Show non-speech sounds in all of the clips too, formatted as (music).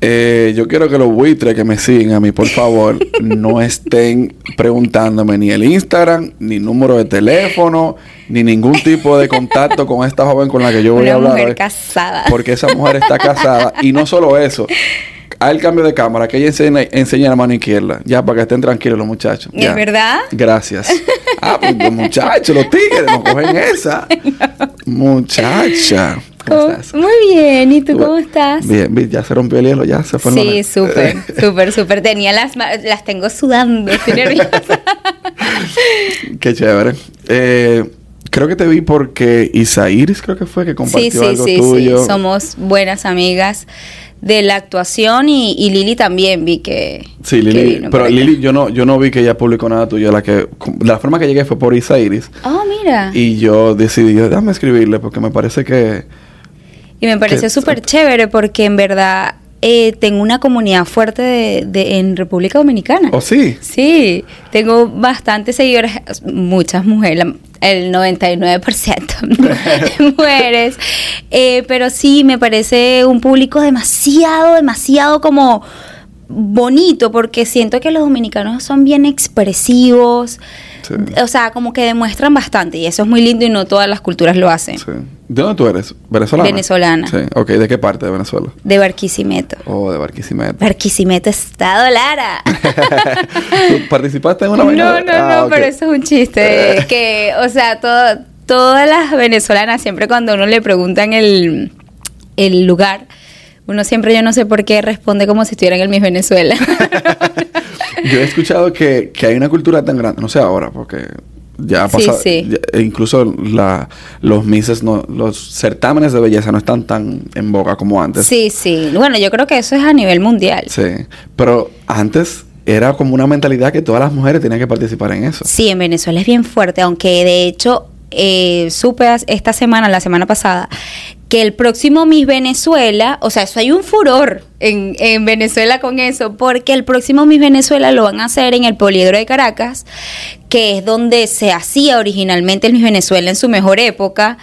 Eh, yo quiero que los buitres que me siguen a mí, por favor, (laughs) no estén preguntándome ni el Instagram, ni número de teléfono, ni ningún tipo de contacto con esta joven con la que yo voy Una a hablar. mujer hoy, casada. Porque esa mujer está casada. Y no solo eso. Al cambio de cámara, que ella enseña, enseña la mano izquierda. Ya, para que estén tranquilos los muchachos. ¿Es Ya. verdad? Gracias. (laughs) Ah, pues los muchachos, los tigres, no cogen esa. (laughs) Muchacha. ¿Cómo ¿Cómo- estás? Muy bien, ¿y tú cómo estás? Bien, ya se rompió el hielo, ya se fue Sí, súper, (laughs) súper, súper. Tenía las las tengo sudando, estoy nerviosa. (laughs) Qué chévere. Eh, creo que te vi porque Isairis creo que fue que compartió Sí, sí, algo sí, tuyo. sí. Somos buenas amigas de la actuación y, y Lili también vi que. Sí, que Lili. vino Pero. Lili, yo no, yo no vi que ella publicó nada tuyo. La que, la forma que llegué fue por Isairis. Oh, mira. Y, Y yo decidí, déjame escribirle porque me parece que... me pareció que- súper chévere porque en verdad eh, tengo una comunidad fuerte de, de- en República Dominicana. ¿Oh, sí? Sí, tengo bastantes seguidores, muchas mujeres, el 99% (laughs) mujeres, Eh, pero sí, me parece un público demasiado, demasiado como bonito, porque siento que los dominicanos son bien expresivos, Sí. o sea, como que demuestran bastante, y eso es muy lindo y no todas las culturas lo hacen. Sí. ¿De dónde tú eres? ¿Venezolana? Venezolana. Sí. Ok, ¿de qué parte de Venezuela? De Barquisimeto. Oh, de Barquisimeto. Barquisimeto, Estado Lara. (laughs) ¿Tú participaste en una No, no, no, Ah, pero eso es un chiste. que, o sea, todo- todas las venezolanas, siempre cuando uno le preguntan el, el lugar, uno siempre, yo no sé por qué, responde como si estuviera en el Miss Venezuela. (laughs) Yo he escuchado que, que hay una cultura tan grande, no sé ahora, porque ya ha Sí, pasado, sí. ya- e incluso la, los mises, no, los certámenes de belleza no están tan en boga como antes. sí, sí. Bueno, yo creo que eso es a nivel mundial. Sí, pero antes era como una mentalidad que todas las mujeres tenían que participar en eso. Sí, en Venezuela es bien fuerte, aunque de hecho eh, supe esta semana, la semana pasada, que el próximo Miss Venezuela, o sea, eso hay un furor en, en Venezuela con eso, porque el próximo Miss Venezuela lo van a hacer en el Poliedro de Caracas, que es donde se hacía originalmente el Miss Venezuela en su mejor época.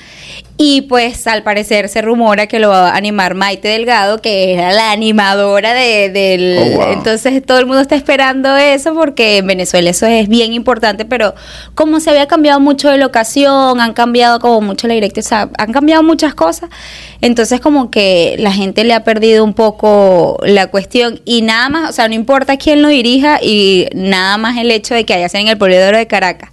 Y pues al parecer se rumora que lo va a animar Maite Delgado, que era la animadora de, del... Oh, wow. Entonces todo el mundo está esperando eso porque en Venezuela eso es bien importante, pero como se había cambiado mucho de locación, han cambiado como mucho la directiva, o sea, han cambiado muchas cosas, entonces como que la gente le ha perdido un poco la cuestión y nada más, o sea, no importa quién lo dirija y nada más el hecho de que haya sido en el Poliedro de Caracas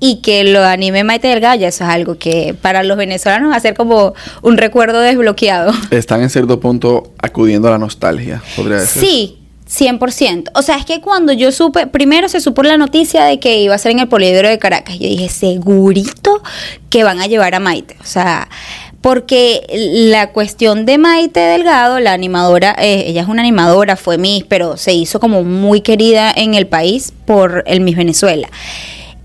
y que lo anime Maite Delgado, ya eso es algo que para los venezolanos va a ser como un recuerdo desbloqueado. Están en cierto punto acudiendo a la nostalgia, podría decir. Sí, 100%. O sea, es que cuando yo supe, primero se supo la noticia de que iba a ser en el Poliedro de Caracas. Yo dije, segurito que van a llevar a Maite. O sea, porque la cuestión de Maite Delgado, la animadora, eh, ella es una animadora, fue Miss, pero se hizo como muy querida en el país por el Miss Venezuela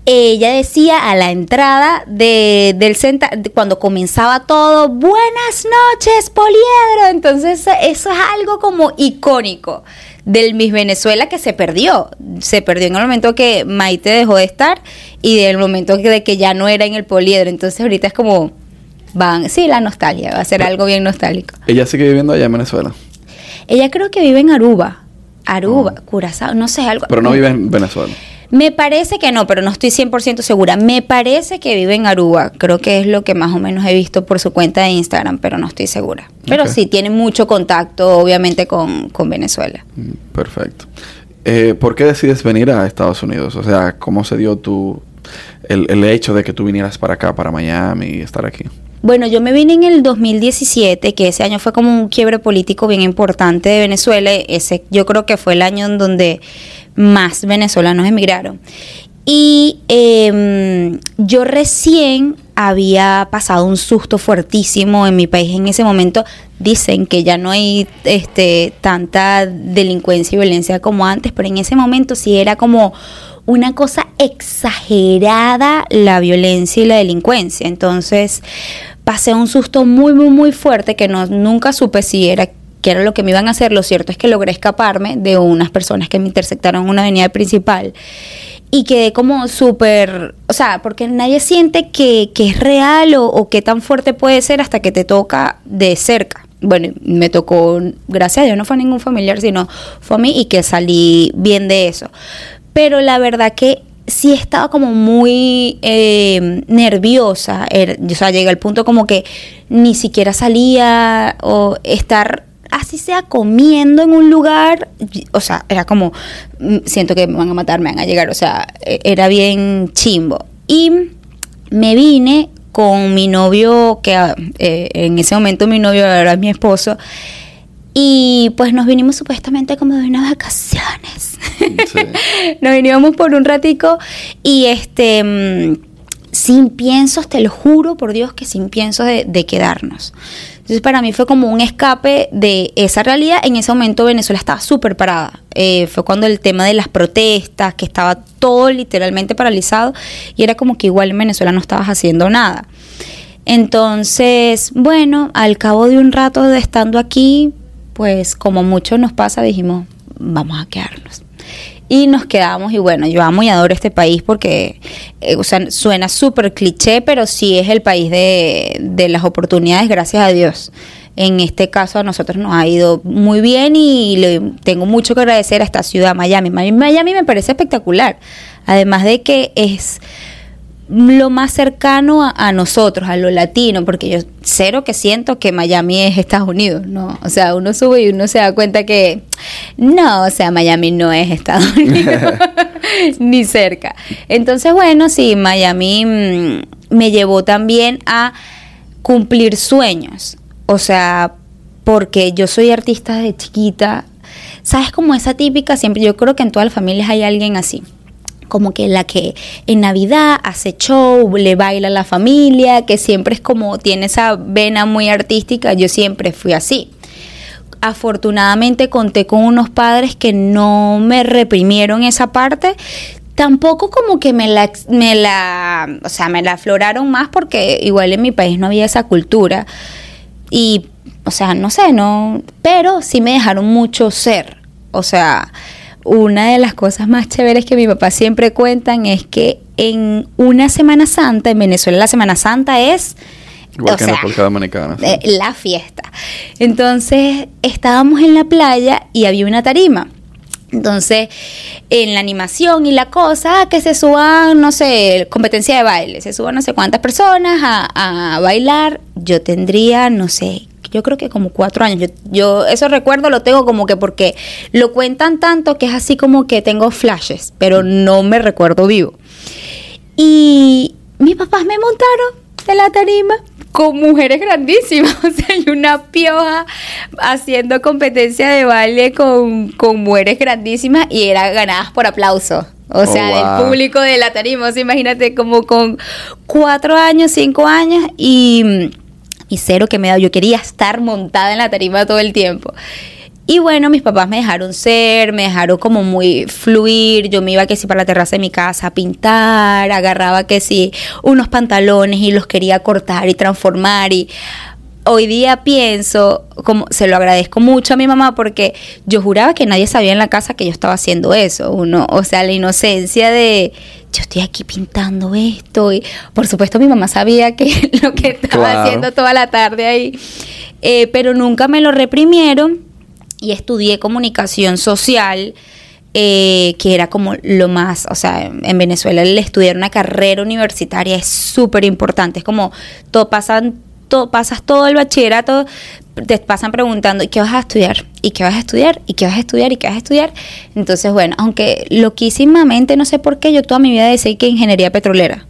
ella decía a la entrada de, del centro, cuando comenzaba todo, buenas noches, Poliedro. Entonces eso es algo como icónico del Miss Venezuela que se perdió. Se perdió en el momento que Maite dejó de estar y del momento de que ya no era en el Poliedro. Entonces ahorita es como, van, sí, la nostalgia, va a ser algo bien nostálgico. Ella sigue viviendo allá en Venezuela, Ella creo que vive en Aruba. Aruba, Curazao, no sé, algo. pero no vive en Venezuela. Me parece que no, pero no estoy 100% segura. Me parece que vive en Aruba. Creo que es lo que más o menos he visto por su cuenta de Instagram, pero no estoy segura. Pero sí, tiene mucho contacto, obviamente, con, con Venezuela. Mm, Perfecto. Eh, ¿Por qué decides venir a Estados Unidos? O sea, ¿cómo se dio tu, el, el hecho de que tú vinieras para acá, para Miami y estar aquí? Bueno, yo me vine en el 2017, que ese año fue como un quiebre político bien importante de Venezuela. Ese yo creo que fue el año en donde más venezolanos emigraron. Y eh, yo recién había pasado un susto fuertísimo en mi país en ese momento. Dicen que ya no hay este, tanta delincuencia y violencia como antes, pero en ese momento sí era como una cosa exagerada la violencia y la delincuencia. Entonces pasé un susto muy, muy, muy fuerte que no, nunca supe si era que era lo que me iban a hacer. Lo cierto es que logré escaparme de unas personas que me intersectaron en una avenida principal y quedé como súper, o sea, porque nadie siente que, que es real o, o qué tan fuerte puede ser hasta que te toca de cerca. bueno, me tocó, gracias a Dios no fue ningún familiar, sino fue a mí y que salí bien de eso. Pero la verdad que sí estaba como muy eh, nerviosa. o sea, llega el punto como que ni siquiera salía o estar así sea comiendo en un lugar, o sea, era como, mm, siento que me van a matar, me van a llegar, o sea, e, era bien chimbo. Y me vine con mi novio, que ah, eh, en ese momento mi novio era mi esposo, y pues nos vinimos supuestamente como de unas vacaciones. (laughs) nos vinimos por un ratico y este mm, sin piensos, te lo juro por Dios que sin piensos de, de, quedarnos. Entonces para mí fue como un escape de esa realidad. En ese momento Venezuela estaba súper parada. Eh, fue cuando el tema de las protestas, que estaba todo literalmente paralizado y era como que igual en Venezuela no estabas haciendo nada. Entonces, bueno, al cabo de un rato de estando aquí, pues como mucho nos pasa, dijimos, vamos a quedarnos. Y nos quedamos y bueno, yo amo y adoro este país porque, eh, o sea, suena súper cliché, pero sí es el país de, de las oportunidades, gracias a Dios. En este caso a nosotros nos ha ido muy bien y le tengo mucho que agradecer a esta ciudad, Miami. Miami me parece espectacular. Además de que es lo más cercano a, nosotros, a lo latino, porque yo cero que siento que Miami es Estados Unidos, ¿no? O sea, uno sube y uno se da cuenta que no, o sea, Miami no es Estados (laughs) Unidos, (laughs) ni cerca. Entonces, bueno, sí, Miami mm, me llevó también a cumplir sueños, o sea, porque yo soy artista de chiquita, ¿sabes? Como esa típica, siempre, yo creo que en todas las familias hay alguien así como que la que en Navidad hace show, le baila a la familia, que siempre es como tiene esa vena muy artística, yo siempre fui así. Afortunadamente conté con unos padres que no me reprimieron esa parte, tampoco como que me la, me la, o sea, me la afloraron más porque igual en mi país no había esa cultura. Y, o sea, no sé, no, pero sí me dejaron mucho ser, o sea, una de las cosas más chéveres que mi papá siempre cuentan es que en una Semana Santa, en Venezuela la Semana Santa es... Igual que en la República Dominicana. Eh, la fiesta. Entonces estábamos en la playa y había una tarima. Entonces, en la animación y la cosa, que se suban, no sé, competencia de baile, se suban no sé cuántas personas a, a bailar, yo tendría, no sé, yo creo que como cuatro años. Yo, yo eso recuerdo lo tengo como que porque lo cuentan tanto que es así como que tengo flashes, pero no me recuerdo vivo. Y mis papás me montaron en la tarima con mujeres grandísimas, (laughs) o sea, hay una pioja haciendo competencia de baile con, con mujeres grandísimas y era ganadas por aplauso. O sea, oh, del público de la tarima. O sea, imagínate como con cuatro años, cinco años y y cero que me da. Yo quería estar montada en la tarima todo el tiempo. Y bueno, mis papás me dejaron ser, me dejaron como muy fluir. Yo me iba que si para la terraza de mi casa a pintar, agarraba que si unos pantalones y los quería cortar y transformar y hoy día pienso, como se lo agradezco mucho a mi mamá porque yo juraba que nadie sabía en la casa que yo estaba haciendo eso. Uno, o sea, la inocencia de yo estoy aquí pintando esto y por supuesto mi mamá sabía que (laughs) lo que estaba haciendo toda la tarde ahí, eh, pero nunca me lo reprimieron y estudié comunicación social. Eh, que era como lo más, o sea, en Venezuela el estudiar una carrera universitaria es súper importante, es como todo pasan pasas todo el bachillerato, te pasan preguntando, ¿y qué vas a estudiar? ¿Y qué vas a estudiar? ¿Y qué vas a estudiar? ¿Y qué vas a estudiar? Entonces, bueno, aunque loquísimamente, no sé por qué, yo toda mi vida decía que ingeniería petrolera.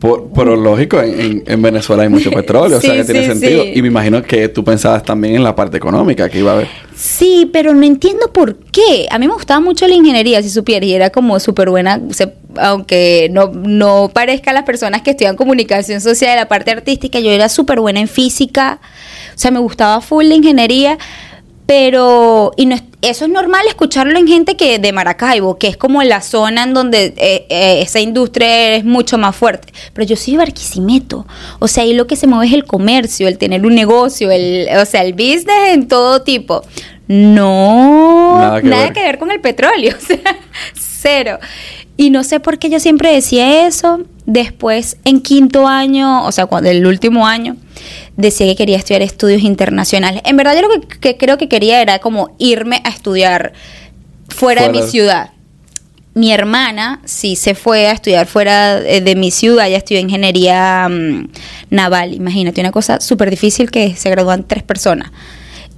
Por, pero lógico, en, Venezuela hay mucho (laughs) petróleo, o sea que tiene sentido. Y me imagino que tú pensabas también en la parte económica que iba a haber. Sí, pero no entiendo por qué. A mí me gustaba mucho la ingeniería, si supieras, y era como súper buena, aunque no, no parezca a las personas que estudian comunicación social, la parte artística, yo era súper buena en física, o sea, me gustaba full la ingeniería, pero y no, eso es normal escucharlo en gente que de Maracaibo, que es como la zona en donde eh, eh, esa industria es mucho más fuerte. Pero yo soy de Barquisimeto, o sea, ahí lo que se mueve es el comercio, el tener un negocio, el, o sea, el business en todo tipo. No, nada que, ver. que ver con el petróleo, (laughs) o sea, cero. Y no sé por qué yo siempre decía eso. Después, en quinto año, o sea, cuando el último año, decía que quería estudiar estudios internacionales. En verdad yo lo que, que creo que quería era como irme a estudiar fuera, de mi ciudad. Mi hermana sí se fue a estudiar fuera de, de mi ciudad, ella estudió ingeniería mm, naval, imagínate, una cosa súper difícil que se gradúan tres personas.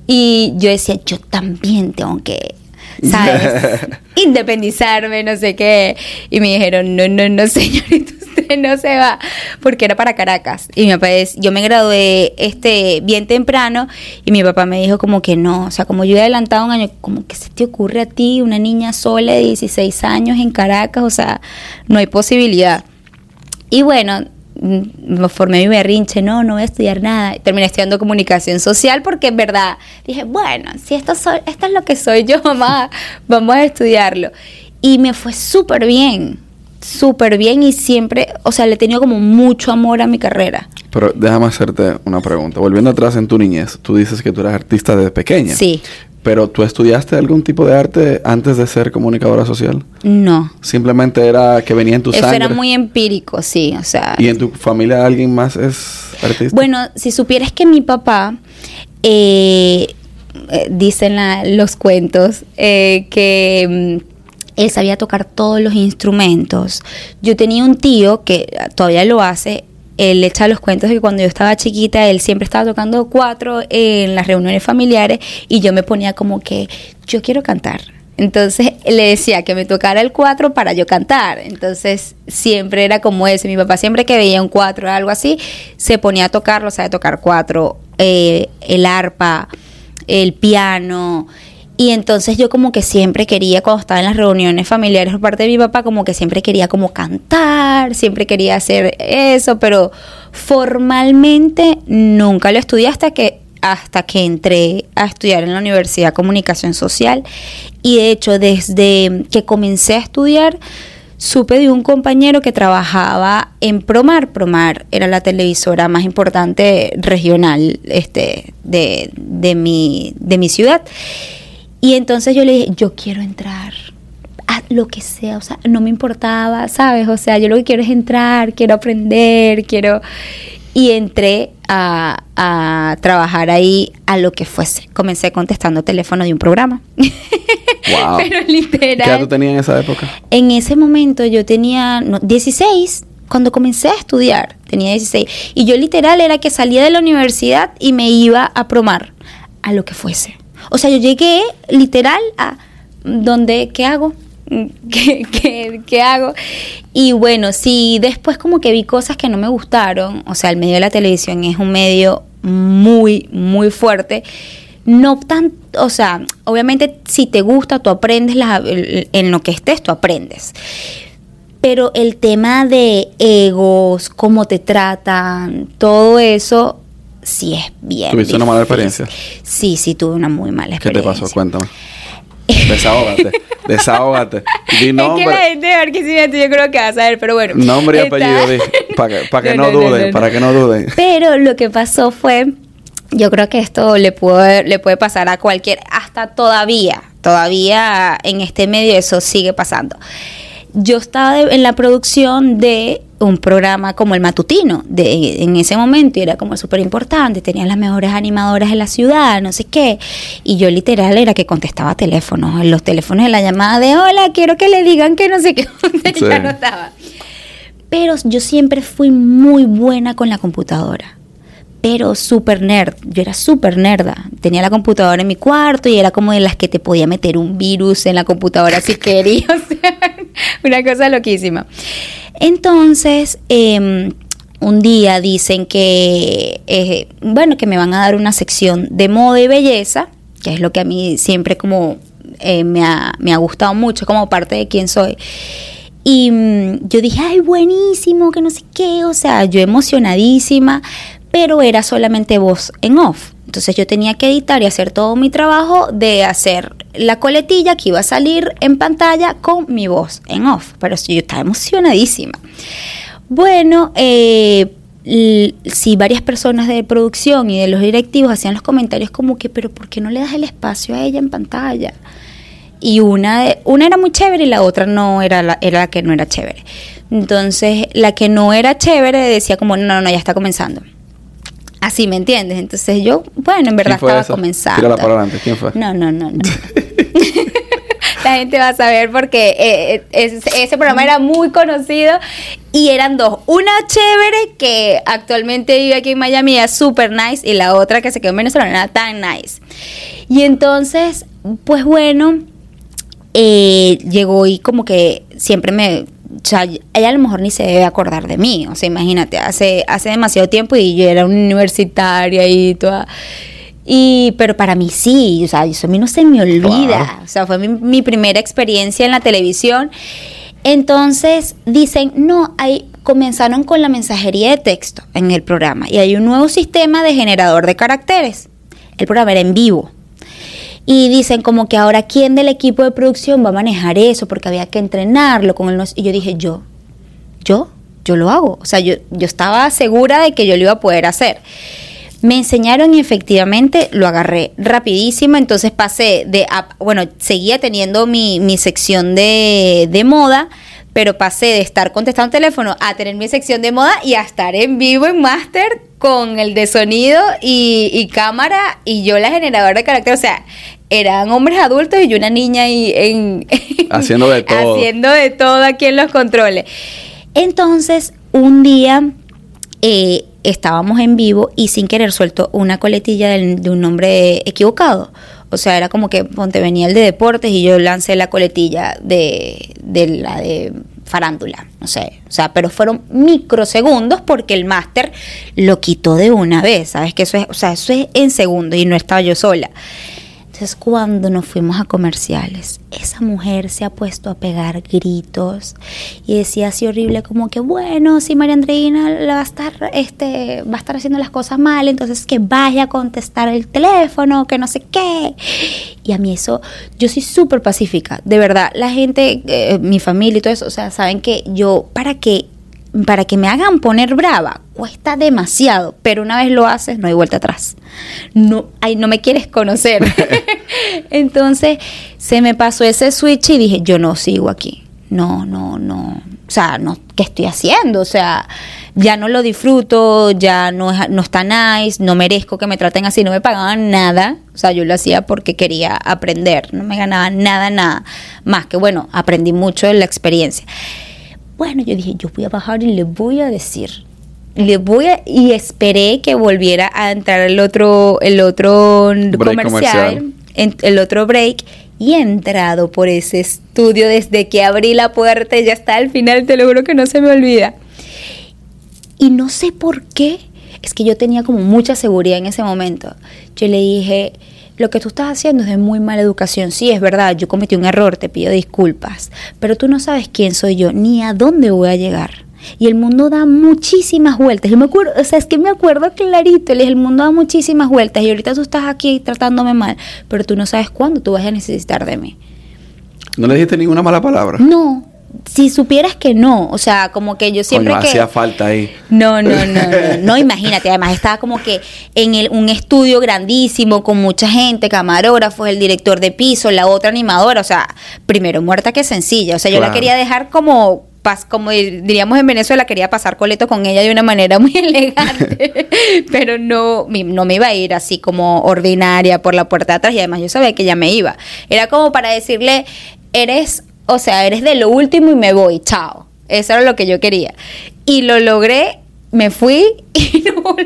Y yo decía, yo también tengo que, (laughs) ¿sabes? (laughs) Independizarme, no sé qué. Y me dijeron, no, no, no, (laughs) señorita, usted no se va, porque era para Caracas. Y mi papá es, yo me gradué este, bien temprano y mi papá me dijo como que no, o sea, como yo he adelantado un año, como que se te ocurre a ti, una niña sola de 16 años en Caracas, o sea, no hay posibilidad. Y bueno, formé mi berrinche, no, no voy a estudiar nada. Terminé estudiando comunicación social porque en verdad dije, bueno, si esto, soy, esto es lo que soy yo, (laughs) mamá, vamos a estudiarlo. Y me fue súper bien, súper bien y siempre, o sea, le he tenido como mucho amor a mi carrera. Pero déjame hacerte una pregunta. Volviendo atrás en tu niñez, tú dices que tú eras artista desde pequeña. Sí, Pero tú estudiaste algún tipo de arte antes de ser comunicadora social? no. Simplemente era que venía en tu Eso sangre. era muy empírico, sí, o sea. ¿Y en tu familia alguien más es artista? Bueno, si supieras que mi papá, eh, eh, dicen la- los cuentos, eh, que mm, él sabía tocar todos los instrumentos. Yo tenía un tío que todavía lo hace. Él echa los cuentos de que cuando yo estaba chiquita, él siempre estaba tocando cuatro en las reuniones familiares y yo me ponía como que yo quiero cantar. Entonces le decía que me tocara el cuatro para yo cantar. Entonces siempre era como ese. Mi papá siempre que veía un cuatro o algo así, se ponía a tocarlo, sabe tocar cuatro, eh, el arpa, el piano. Y entonces yo como que siempre quería, cuando estaba en las reuniones familiares por parte de mi papá, como que siempre quería como cantar, siempre quería hacer eso, pero formalmente nunca lo estudié hasta que hasta que entré a estudiar en la Universidad Comunicación Social y de hecho desde que comencé a estudiar supe de un compañero que trabajaba en Promar. Promar era la televisora más importante regional este, de, de, mi, de mi ciudad. Y entonces yo le dije, yo quiero entrar a lo que sea, o sea, no me importaba, ¿sabes? O sea, yo lo que quiero es entrar, quiero aprender, quiero... Y entré a, a trabajar ahí a lo que fuese. Comencé contestando teléfono de un programa. (laughs) Wow. Pero ¿Qué literal. edad tú tenías en esa época? En ese momento yo tenía no, 16, cuando comencé a estudiar, tenía 16. Y yo literal era que salía de la universidad y me iba a promar a lo que fuese. O sea, yo llegué literal a donde, ¿qué hago? (laughs) ¿Qué, qué, qué hago? Y bueno, sí, después como que vi cosas que no me gustaron. O sea, el medio de la televisión es un medio muy, muy fuerte. No tan, o sea, obviamente si te gusta, tú aprendes en lo que estés, tú aprendes. Pero el tema de egos, cómo te tratan, todo eso, sí es bien. ¿Tuviste una mala experiencia? Sí, sí, tuve una muy mala ¿Qué te experiencia. pasó? Cuéntame. (laughs) Desahógate. Desahógate. Di Es que nombre. la gente de Barquisimeto yo creo que va a saber, pero bueno. Nombre y Está- apellido. Para que, pa' que no, No, duden. no, Para que no duden. Pero lo que pasó fue, yo creo que esto le puede, le puede pasar a cualquier, hasta todavía, todavía en este medio eso sigue pasando. Yo estaba de- en la producción de un programa como el matutino de, en ese momento y era como súper importante, tenían las mejores animadoras de la ciudad, no sé qué, y yo literal era que contestaba teléfonos, los teléfonos de la llamada de hola, quiero que le digan que no sé qué, Sí. (laughs) ya no estaba. Pero yo siempre fui muy buena con la computadora. Pero súper nerd. Yo era súper nerda. Tenía la computadora en mi cuarto y era como de las que te podía meter un virus en la computadora si quería. (laughs) O sea, una cosa loquísima. Entonces, eh, un día dicen que, eh, bueno, que me van a dar una sección de moda y belleza, que es lo que a mí siempre como eh, me, ha, me ha gustado mucho como parte de quién soy. Y mm, yo dije, ay, buenísimo, que no sé qué, o sea, yo emocionadísima, pero era solamente voz en off. Entonces yo tenía que editar y hacer todo mi trabajo de hacer la coletilla que iba a salir en pantalla con mi voz en off. Pero yo estaba emocionadísima. Bueno, eh, sí, varias personas de producción y de los directivos hacían los comentarios como que, pero ¿por qué no le das el espacio a ella en pantalla? y una, de- una era muy chévere y la otra no era la, era la que no era chévere. Entonces, la que no era chévere decía como, no, no, ya está comenzando. Así, ¿me entiendes? Entonces yo, bueno, en verdad ¿Quién fue estaba esa? comenzando. Tírala para adelante. ¿Quién fue? No, no, no, no. (laughs) (laughs) La gente va a saber porque eh, eh, ese, programa era muy conocido y eran dos. Una chévere que actualmente vive aquí en Miami, es super nice, y la otra que se quedó en Venezuela no era tan nice. Y entonces, pues bueno, eh, llegó y como que siempre me... O sea, ella a lo mejor ni se debe acordar de mí. O sea, imagínate, hace, hace demasiado tiempo y yo era una universitaria y toda... Y, pero para mí sí, o sea, eso a mí no se me olvida. O sea, fue mi, mi primera experiencia en la televisión. Entonces dicen, no, hay, comenzaron con la mensajería de texto en el programa y hay un nuevo sistema de generador de caracteres. El programa era en vivo. Y dicen como que ahora quién del equipo de producción va a manejar eso porque había que entrenarlo con el y yo dije, yo, yo, yo lo hago. O sea, yo, yo estaba segura de que yo lo iba a poder hacer. Me enseñaron y efectivamente lo agarré rapidísimo, entonces pasé de, bueno, seguía teniendo mi, mi sección de, de moda, pero pasé de estar contestando teléfono a tener mi sección de moda y a estar en vivo en máster con el de sonido y, y cámara y yo la generadora de carácter, o sea, eran hombres adultos y yo una niña ahí en... (laughs) Haciendo de todo. Haciendo de todo aquí en los controles. Entonces, un día eh, estábamos en vivo y sin querer suelto una coletilla del- de un nombre equivocado. O sea, era como que ponte venía el de deportes y yo lancé la coletilla de, de la de farándula, no sé, o sea, pero fueron microsegundos porque el máster lo quitó de una vez, ¿sabes? Que eso es, o sea, eso es en segundos y no estaba yo sola. Entonces, cuando nos fuimos a comerciales, esa mujer se ha puesto a pegar gritos y decía así horrible como que, bueno, si María Andreina la va a estar, este, va a estar haciendo las cosas mal, entonces que vaya a contestar el teléfono, que no sé qué. Y a mí eso, yo soy súper pacífica, de verdad. La gente, eh, mi familia y todo eso, o sea, saben que yo, para que para que me hagan poner brava cuesta demasiado, pero una vez lo haces no hay vuelta atrás. No, ay, no me quieres conocer. (laughs) (laughs) Entonces se me pasó ese switch y dije, yo no sigo aquí. No, no, no. O sea, no, ¿qué estoy haciendo? O sea, ya no lo disfruto, ya no, es- no está nice, no merezco que me traten así, no me pagaban nada. O sea, yo lo hacía porque quería aprender, no me ganaba nada, nada. Más que bueno, aprendí mucho de la experiencia. Bueno, yo dije, yo voy a bajar y le voy a decir. Le voy a, y esperé que volviera a entrar el otro, el otro comercial, comercial. el otro break, y he entrado por ese estudio desde que abrí la puerta y ya está al final, te lo juro que no se me olvida. Y no sé por qué, es que yo tenía como mucha seguridad en ese momento. Yo le dije, lo que tú estás haciendo es de muy mala educación. Sí, es verdad, yo cometí un error, te pido disculpas, pero tú no sabes quién soy yo ni a dónde voy a llegar. Y el mundo da muchísimas vueltas. Yo me acuerdo, o sea, es que me acuerdo clarito, el mundo da muchísimas vueltas y ahorita tú estás aquí tratándome mal, pero tú no sabes cuándo tú vas a necesitar de mí. No le dijiste ninguna mala palabra. No, si supieras que no, o sea, como que yo siempre Coño, que... hacía falta ahí. No, no, no, no, no, imagínate, además estaba como que en el- un estudio grandísimo con mucha gente, camarógrafos, el director de piso, la otra animadora, o sea, primero muerta que sencilla, o sea, yo la quería dejar como pas- como diríamos en Venezuela, quería pasar coleto con ella de una manera muy (laughs) elegante, pero no, no me iba a ir así como ordinaria por la puerta de atrás y además yo sabía que ella me iba. Era como para decirle, eres, o sea, eres de lo último y me voy, chao. Eso era lo que yo quería. Y lo logré, me fui (laughs) y no volví.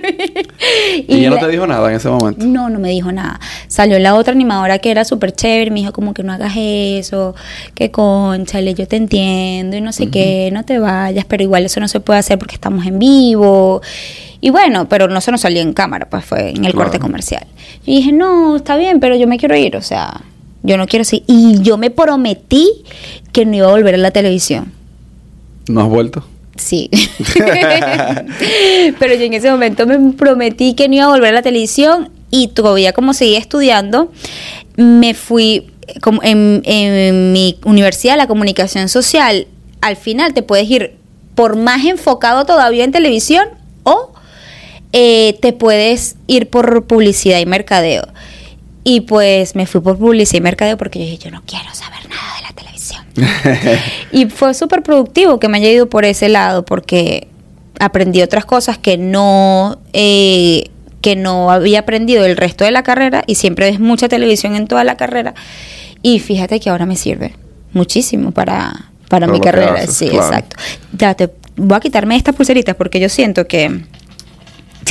Y, ella no te dijo nada en ese momento. no, no me dijo nada. Salió la otra animadora que era súper chévere, me dijo como que no hagas eso, que conchale, yo te entiendo y no sé qué, no te vayas, pero igual eso no se puede hacer porque estamos en vivo. Y bueno, pero no se nos salió en cámara, pues fue en el Claro. corte comercial. Y dije, no, está bien, pero yo me quiero ir, o sea, yo no quiero seguir. Y yo me prometí que no iba a volver a la televisión. ¿No has vuelto? Sí. (laughs) Pero yo en ese momento me prometí que no iba a volver a la televisión y todavía como seguía estudiando, me fui como en, en mi universidad, la comunicación social, al final te puedes ir por más enfocado todavía en televisión o eh, te puedes ir por publicidad y mercadeo. Y pues me fui por publicidad y mercadeo porque yo dije, yo no quiero saber nada de la televisión. (laughs) Y fue súper productivo que me haya ido por ese lado porque aprendí otras cosas que no eh, que no había aprendido el resto de la carrera y siempre ves mucha televisión en toda la carrera. Y fíjate que ahora me sirve muchísimo para, para, mi carrera. sí, exacto. Ya te voy a quitarme estas pulseritas porque yo siento que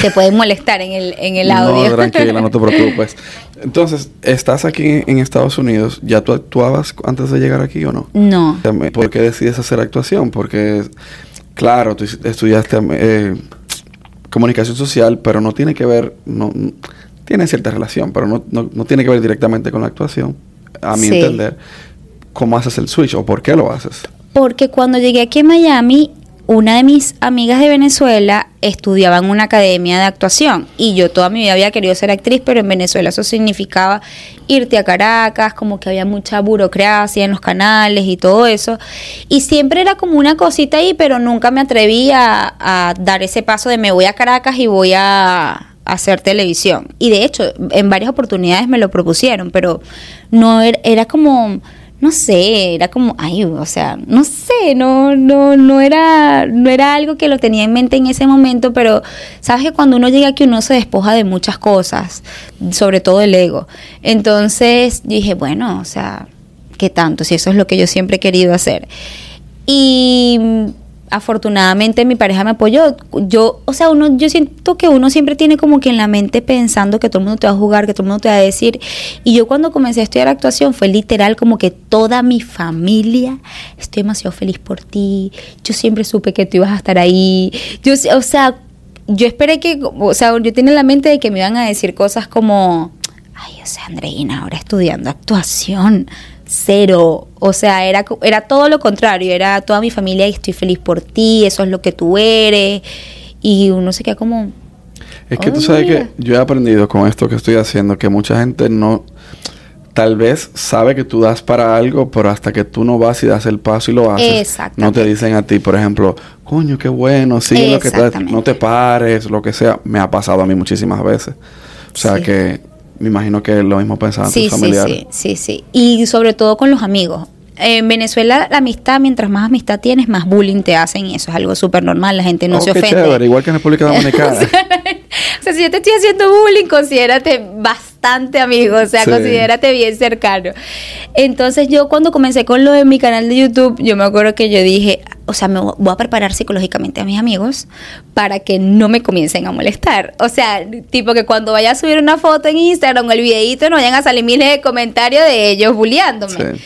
te pueden molestar en el, en el audio. No, tranquila, (laughs) no te preocupes. Entonces, ¿estás aquí en Estados Unidos? ¿Ya tú actuabas antes de llegar aquí o no? No. ¿Por qué decides hacer actuación? Porque, claro, tú estudiaste eh, comunicación social, pero no tiene que ver, no, tiene cierta relación, pero no, no, tiene que ver directamente con la actuación, a mi entender. ¿Cómo haces el switch o por qué lo haces? Porque cuando llegué aquí a Miami, una de mis amigas de Venezuela estudiaba en una academia de actuación y yo toda mi vida había querido ser actriz, pero en Venezuela eso significaba irte a Caracas, como que había mucha burocracia en los canales y todo eso. Y siempre era como una cosita ahí, pero nunca me atreví a, dar ese paso de me voy a Caracas y voy a hacer televisión. Y de hecho, en varias oportunidades me lo propusieron, pero no era, era como no sé, era como, ay, o sea, no sé, no, no, no era, no era algo que lo tenía en mente en ese momento, pero sabes que cuando uno llega aquí uno se despoja de muchas cosas, sobre todo el ego. Entonces dije, bueno, o sea, ¿qué tanto? Si eso es lo que yo siempre he querido hacer. Y afortunadamente mi pareja me apoyó. Yo, o sea, uno, yo siento que uno siempre tiene como que en la mente pensando que todo el mundo te va a jugar, que todo el mundo te va a decir. Y yo cuando comencé a estudiar actuación fue literal como que toda mi familia, estoy demasiado feliz por ti. Yo siempre supe que tú ibas a estar ahí. Yo, o sea, yo esperé que, o sea, yo tenía en la mente de que me iban a decir cosas como, ay, o sea, Andreina, ahora estudiando actuación cero. O sea, era, era todo lo contrario. Era toda mi familia y estoy feliz por ti, eso es lo que tú eres. Y uno se queda como... Es que tú sabes que yo he aprendido con esto que estoy haciendo que mucha gente no... Tal vez sabe que tú das para algo, pero hasta que tú no vas y das el paso y lo haces, no te dicen a ti, por ejemplo, coño, qué bueno, sigue lo que te, no te pares, lo que sea. Me ha pasado a mí muchísimas veces. O sea que me imagino que lo mismo pensaban sí, tus familiares. Sí, sí, sí, Y sobre todo con los amigos. En Venezuela la amistad, mientras más amistad tienes, más bullying te hacen y eso es algo súper normal, la gente no se ofende. Chévere, igual que en República (laughs) Dominicana. o sea, si yo te estoy haciendo bullying, considérate bastante amigo, o sea, considérate bien cercano. Entonces yo cuando comencé con lo de mi canal de YouTube, yo me acuerdo que yo dije, o sea, me voy a preparar psicológicamente a mis amigos para que no me comiencen a molestar. O sea, tipo que cuando vaya a subir una foto en Instagram o el videito no vayan a salir miles de comentarios de ellos bulleándome.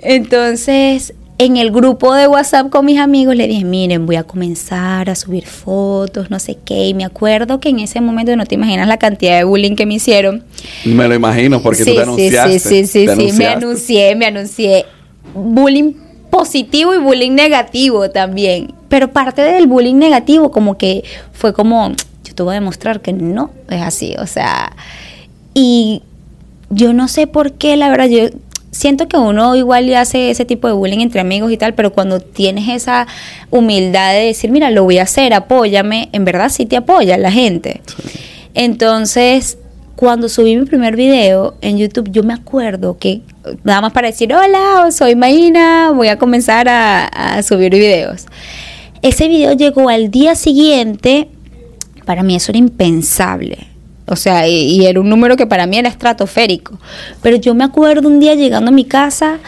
Entonces, en el grupo de WhatsApp con mis amigos le dije, miren, voy a comenzar a subir fotos, no sé qué. Y me acuerdo que en ese momento no te imaginas la cantidad de bullying que me hicieron. Me lo imagino porque tú te anunciaste. Sí, sí, sí, sí, me anuncié, me anuncié. Bullying positivo y bullying negativo también. Pero parte del bullying negativo como que fue como, yo te voy a demostrar que no es así. O sea, y yo no sé por qué, la verdad, yo siento que uno igual le hace ese tipo de bullying entre amigos y tal, pero cuando tienes esa humildad de decir, mira, lo voy a hacer, apóyame, en verdad sí te apoya la gente. Entonces, cuando subí mi primer video en YouTube, yo me acuerdo que nada más para decir, hola, soy Maína, voy a comenzar a, a subir videos. Ese video llegó al día siguiente, para mí eso era impensable. O sea, y, era un número que para mí era estratosférico. Pero yo me acuerdo un día llegando a mi casa,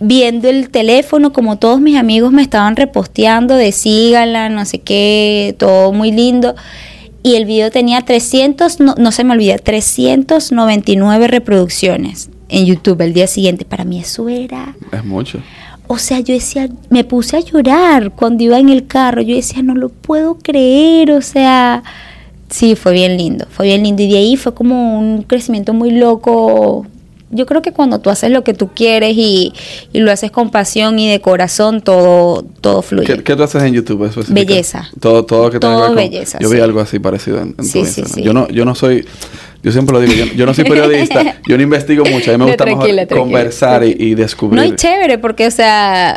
viendo el teléfono, como todos mis amigos me estaban reposteando de sígala, no sé qué, todo muy lindo. Y el video tenía 300, no, no se me olvida, 399 reproducciones en YouTube el día siguiente. Para mí eso era... Es mucho. O sea, yo decía, me puse a llorar cuando iba en el carro. Yo decía, no lo puedo creer, o sea Sí, fue bien lindo, fue bien lindo. Y de ahí fue como un crecimiento muy loco. Yo creo que cuando tú haces lo que tú quieres y, lo haces con pasión y de corazón, todo, todo fluye. ¿Qué, tú haces en YouTube? Belleza. Todo, todo que todo belleza. Yo vi algo así parecido en, sí, sí, sí, Yo no, yo no soy yo siempre lo digo, yo, no soy periodista, (laughs) yo no investigo mucho, a mí me gusta conversar y, descubrir. No, es chévere, porque, o sea,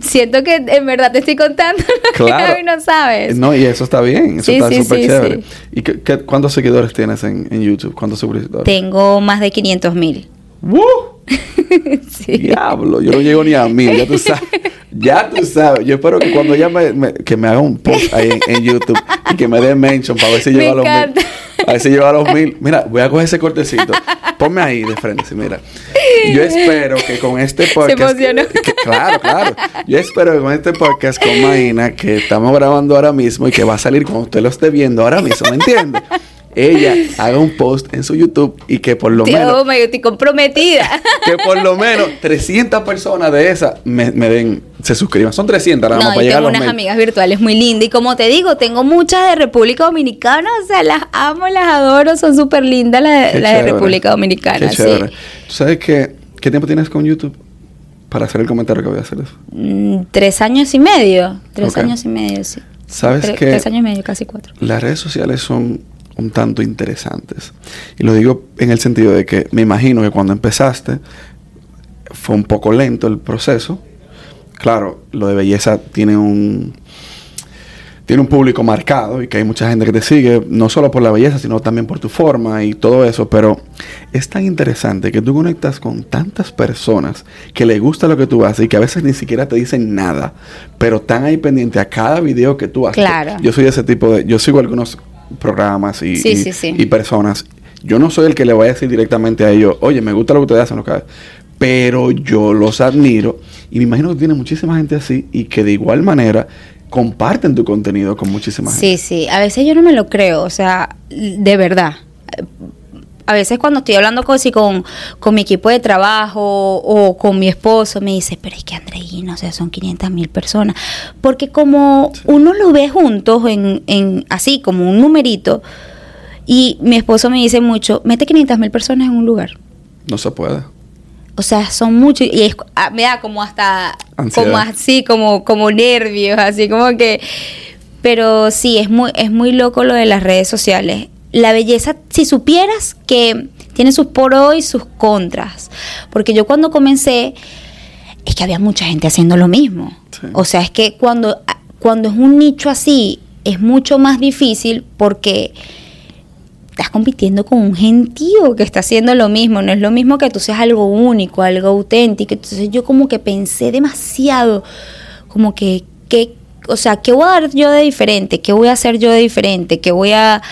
siento que en verdad te estoy contando lo claro. que no sabes. No, y eso está bien, eso está súper chévere. ¿Y qué, cuántos seguidores tienes en, YouTube? ¿Cuántos seguidores? Tengo más de 500 mil. ¡Woo! (laughs) Diablo, yo no llego ni a mil, ya tú sabes. Ya tú sabes. Yo espero que cuando ya me, que me haga un post ahí en, YouTube y que me dé mention para ver si llego a los mil. A ver si lleva los mil. Mira, voy a coger ese cortecito. Ponme ahí de frente, sí, mira. Yo espero que con este podcast. emocionó. que- claro, claro. Yo espero que con este podcast con Maína, que estamos grabando ahora mismo y que va a salir cuando usted lo esté viendo ahora mismo, ¿me entiende? Ella haga un post en su YouTube y que por lo menos. my God, estoy comprometida. (laughs) Que por lo menos 300 personas de esas me, me den, se suscriban. Son 300 nada más No, para llegar a tengo los unas mil. amigas virtuales muy lindas. Y como te digo, tengo muchas de República Dominicana. O sea, las amo, las adoro. Son súper lindas las, de. República Dominicana. Qué sí. ¿Tú sabes qué, qué tiempo tienes con YouTube? Para hacer el comentario que voy a hacer eso. Mm, tres años y medio. Tres años y medio, sí. ¿Sabes Tre- qué? Tres años y medio, casi cuatro. Las redes sociales son un tanto interesantes. Y lo digo en el sentido de que me imagino que cuando empezaste fue un poco lento el proceso. Claro, lo de belleza tiene un tiene un público marcado y que hay mucha gente que te sigue, no solo por la belleza, sino también por tu forma y todo eso, pero es tan interesante que tú conectas con tantas personas que le gusta lo que tú haces y que a veces ni siquiera te dicen nada, pero están ahí pendientes a cada video que tú haces. Claro. Yo soy ese tipo de, yo sigo algunos programas y, Sí, y- sí, sí. y personas. Yo no soy el que le voy a decir directamente a ellos, oye, me gusta lo que ustedes hacen, lo que hacen", pero yo los admiro y me imagino que tiene muchísima gente así y que de igual manera comparten tu contenido con muchísima gente. Sí, sí. A veces yo no me lo creo. O sea, de verdad. A veces cuando estoy hablando con, si con, con mi equipo de trabajo o con mi esposo, me dice, pero es que Andreina, o sea, son 500 mil personas. Porque como uno lo ve juntos, en, en así como un numerito, y mi esposo me dice mucho, mete 500 mil personas en un lugar. No se puede. O sea, son muchos y es, ah, me da como hasta Ansiedad. como así como como nervios, así como que pero sí es muy es muy loco lo de las redes sociales. La belleza, si supieras que tiene sus pros y sus contras, porque yo cuando comencé es que había mucha gente haciendo lo mismo. Sí. O sea, es que cuando cuando es un nicho así es mucho más difícil porque estás compitiendo con un gentío que está haciendo lo mismo. No es lo mismo que tú seas algo único, algo auténtico. Entonces yo como que pensé demasiado, como que, que o sea, ¿qué voy a dar yo de diferente? ¿Qué voy a hacer yo de diferente? ¿Qué voy a...?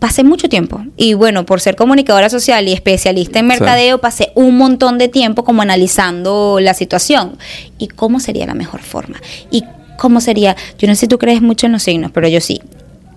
Pasé mucho tiempo. Y bueno, por ser comunicadora social y especialista en Sí. mercadeo, pasé un montón de tiempo como analizando la situación. ¿Y cómo sería la mejor forma? ¿Y cómo sería? Yo no sé si tú crees mucho en los signos, pero yo sí.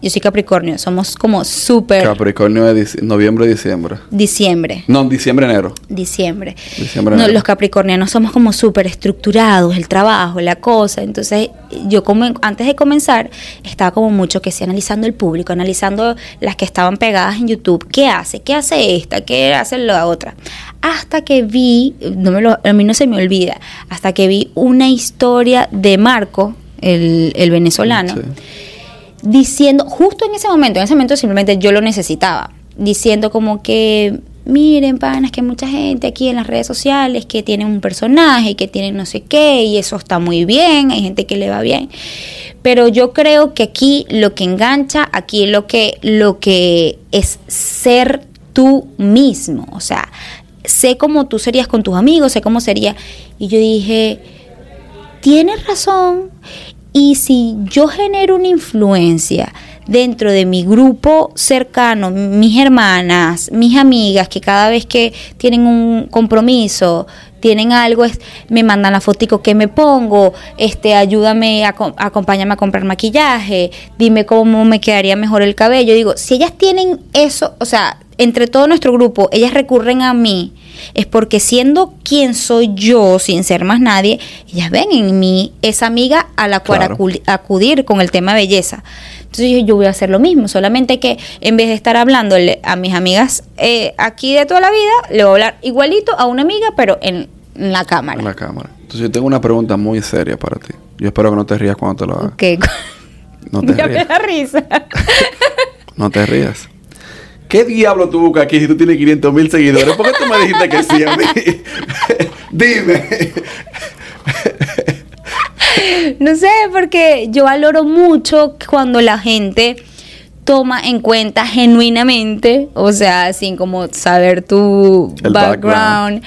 Yo soy Capricornio. Somos como súper... Capricornio de dic- noviembre, diciembre. Diciembre. No, diciembre, enero. Diciembre. Diciembre, No, enero. los capricornianos somos como súper estructurados, el trabajo, la cosa. Entonces, yo como antes de comenzar, estaba como mucho que sí, analizando el público, analizando las que estaban pegadas en YouTube. ¿Qué hace? ¿Qué hace esta? ¿Qué hace la otra? Hasta que vi, no me lo, a mí no se me olvida, hasta que vi una historia de Marco, el, el venezolano Sí. Diciendo, justo en ese momento, en ese momento simplemente yo lo necesitaba, diciendo como que, miren, panas, que hay mucha gente aquí en las redes sociales que tienen un personaje, que tienen no sé qué, y eso está muy bien, hay gente que le va bien. Pero yo creo que aquí lo que engancha, aquí lo que, lo que es ser tú mismo, o sea, sé cómo tú serías con tus amigos, sé cómo sería. Y yo dije, tienes razón. Y si yo genero una influencia dentro de mi grupo cercano, mis hermanas, mis amigas, que cada vez que tienen un compromiso, tienen algo, es- me mandan la fotico que me pongo, este, ayúdame, a, co- acompáñame a comprar maquillaje, dime cómo me quedaría mejor el cabello. Digo, si ellas tienen eso, o sea, entre todo nuestro grupo, ellas recurren a mí, es porque siendo quien soy yo, sin ser más nadie, ellas ven en mí esa amiga a la cual Claro. acudir con el tema de belleza. Entonces yo, yo voy a hacer lo mismo, solamente que en vez de estar hablándole a mis amigas eh, aquí de toda la vida, le voy a hablar igualito a una amiga, pero en, en la cámara. En la cámara. Entonces yo tengo una pregunta muy seria para ti. Yo espero que no te rías cuando te lo haga. Ok. No (laughs) te me rías. da risa. (laughs) No te rías. ¿Qué diablo tú buscas aquí si tú tienes 500 mil seguidores? ¿Por qué tú me dijiste que sí a mí? (laughs) Dime. No sé, porque yo valoro mucho cuando la gente toma en cuenta genuinamente, o sea, sin como saber tu El background,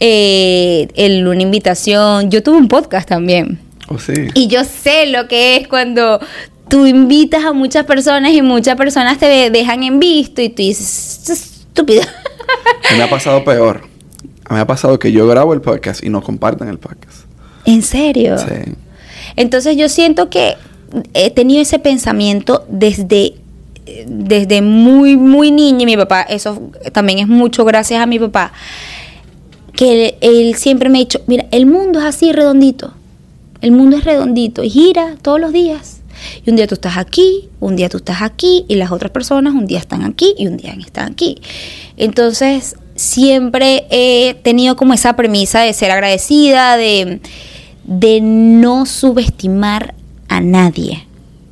eh, el- una invitación. Yo tuve un podcast también. ¿O sí? Y yo sé lo que es cuando tú invitas a muchas personas y muchas personas te dejan en visto y tú dices, estúpido. me ha pasado peor. Me ha pasado que yo grabo el podcast y no comparten el podcast. ¿En serio? Sí. Entonces yo siento que he tenido ese pensamiento desde desde muy muy niña y mi papá eso también es mucho gracias a mi papá que él, siempre me ha dicho mira el mundo es así redondito el mundo es redondito y gira todos los días y un día tú estás aquí un día tú estás aquí y las otras personas un día están aquí y un día están aquí entonces siempre he tenido como esa premisa de ser agradecida de de no subestimar a nadie.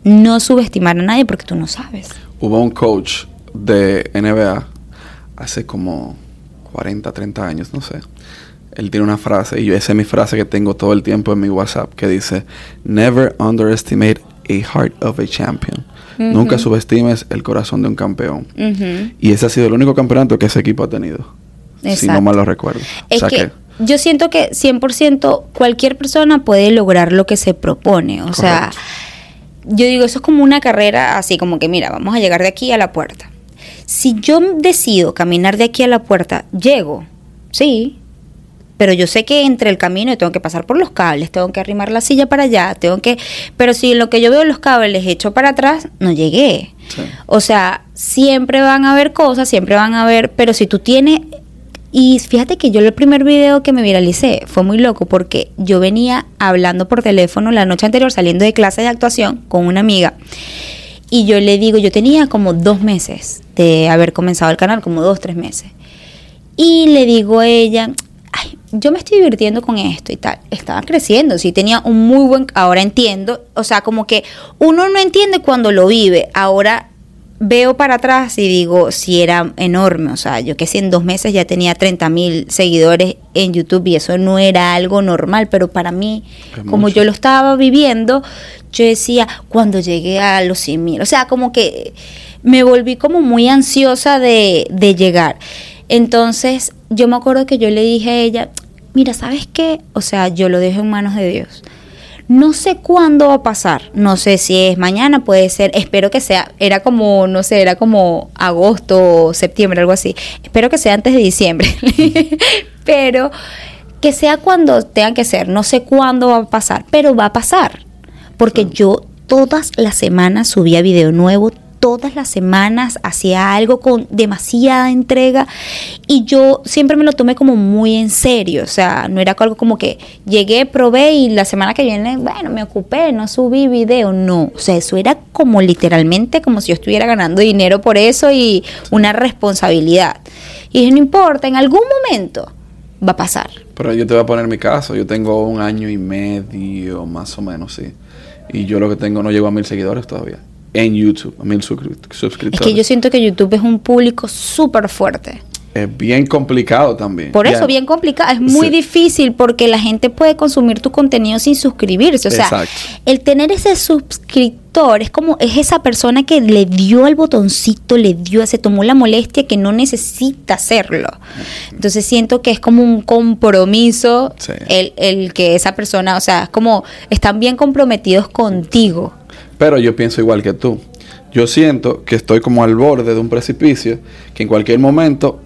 No subestimar a nadie porque tú no sabes. Hubo un coach de NBA hace como 40, 30 años, no sé. Él tiene una frase, y yo esa es mi frase que tengo todo el tiempo en mi WhatsApp, que dice, Never underestimate a heart of a champion. Nunca subestimes el corazón de un campeón. Y ese ha sido el único campeonato que ese equipo ha tenido. Si no mal lo recuerdo. Es que, yo siento que 100% cualquier persona puede lograr lo que se propone. O sea, yo digo, eso es como una carrera así como que, mira, vamos a llegar de aquí a la puerta. Si yo decido caminar de aquí a la puerta, llego, sí, pero yo sé que entre el camino tengo que pasar por los cables, tengo que arrimar la silla para allá, tengo que, pero si lo que yo veo los cables hecho para atrás, no llegué. O sea, siempre van a haber cosas, siempre van a haber, pero si tú tienes y fíjate que yo el primer video que me viralicé fue muy loco porque yo venía hablando por teléfono la noche anterior saliendo de clase de actuación con una amiga. Y yo le digo, yo tenía como dos meses de haber comenzado el canal, como dos, tres meses. Y le digo a ella, yo me estoy divirtiendo con esto y tal. Estaba creciendo, sí, tenía un muy buen, ahora entiendo, o sea, como que uno no entiende cuando lo vive, ahora veo para atrás y digo, si era enorme, o sea, yo que sé, en dos meses ya tenía 30 mil seguidores en YouTube y eso no era algo normal, pero para mí, como yo lo estaba viviendo, yo decía, cuando llegué a los 100 mil, o sea, como que me volví como muy ansiosa de, de llegar. Entonces, yo me acuerdo que yo le dije a ella, mira, ¿sabes qué? O sea, yo lo dejo en manos de Dios. No sé cuándo va a pasar, no sé si es mañana, puede ser, espero que sea, era como, no sé, era como agosto o septiembre, algo así. Espero que sea antes de diciembre, (laughs) pero que sea cuando tenga que ser, no sé cuándo va a pasar, pero va a pasar, porque yo todas las semanas subía video nuevo, todas las semanas hacía algo con demasiada entrega y yo siempre me lo tomé como muy en serio, o sea, no era algo como que llegué, probé y la semana que viene, bueno, me ocupé, no subí video, no, o sea, eso era como literalmente como si yo estuviera ganando dinero por eso y una responsabilidad. Y no importa, en algún momento va a pasar. Pero yo te voy a poner mi caso, yo tengo un año y medio más o menos, sí. Y yo lo que tengo no llego a mil seguidores todavía en YouTube, a mil suscriptores. Es que yo siento que YouTube es un público súper fuerte. Es bien complicado también. Por eso, bien complicado. Es muy difícil porque la gente puede consumir tu contenido sin suscribirse. O sea, el tener ese suscriptor es como, es esa persona que le dio al botoncito, le dio, se tomó la molestia que no necesita hacerlo. Entonces siento que es como un compromiso el, el que esa persona, o sea, es como, están bien comprometidos contigo. Pero yo pienso igual que tú. Yo siento que estoy como al borde de un precipicio que en cualquier momento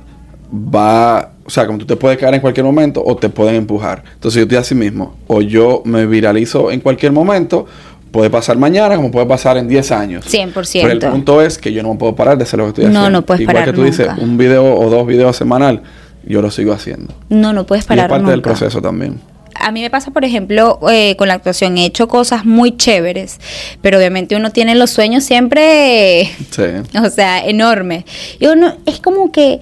va, o sea, como tú te puedes caer en cualquier momento o te pueden empujar. Entonces yo estoy así mismo. O yo me viralizo en cualquier momento, puede pasar mañana como puede pasar en 10 años. 100%. Pero el punto es que yo no me puedo parar de hacer lo que estoy haciendo. No, no puedes Igual parar que tú dices, un video o dos videos semanal, yo lo sigo haciendo. No, no puedes parar y es parte del proceso también a mí me pasa, por ejemplo, eh, con la actuación, he hecho cosas muy chéveres, pero obviamente uno tiene los sueños siempre, (laughs) o sea, enormes. Y uno, es como que,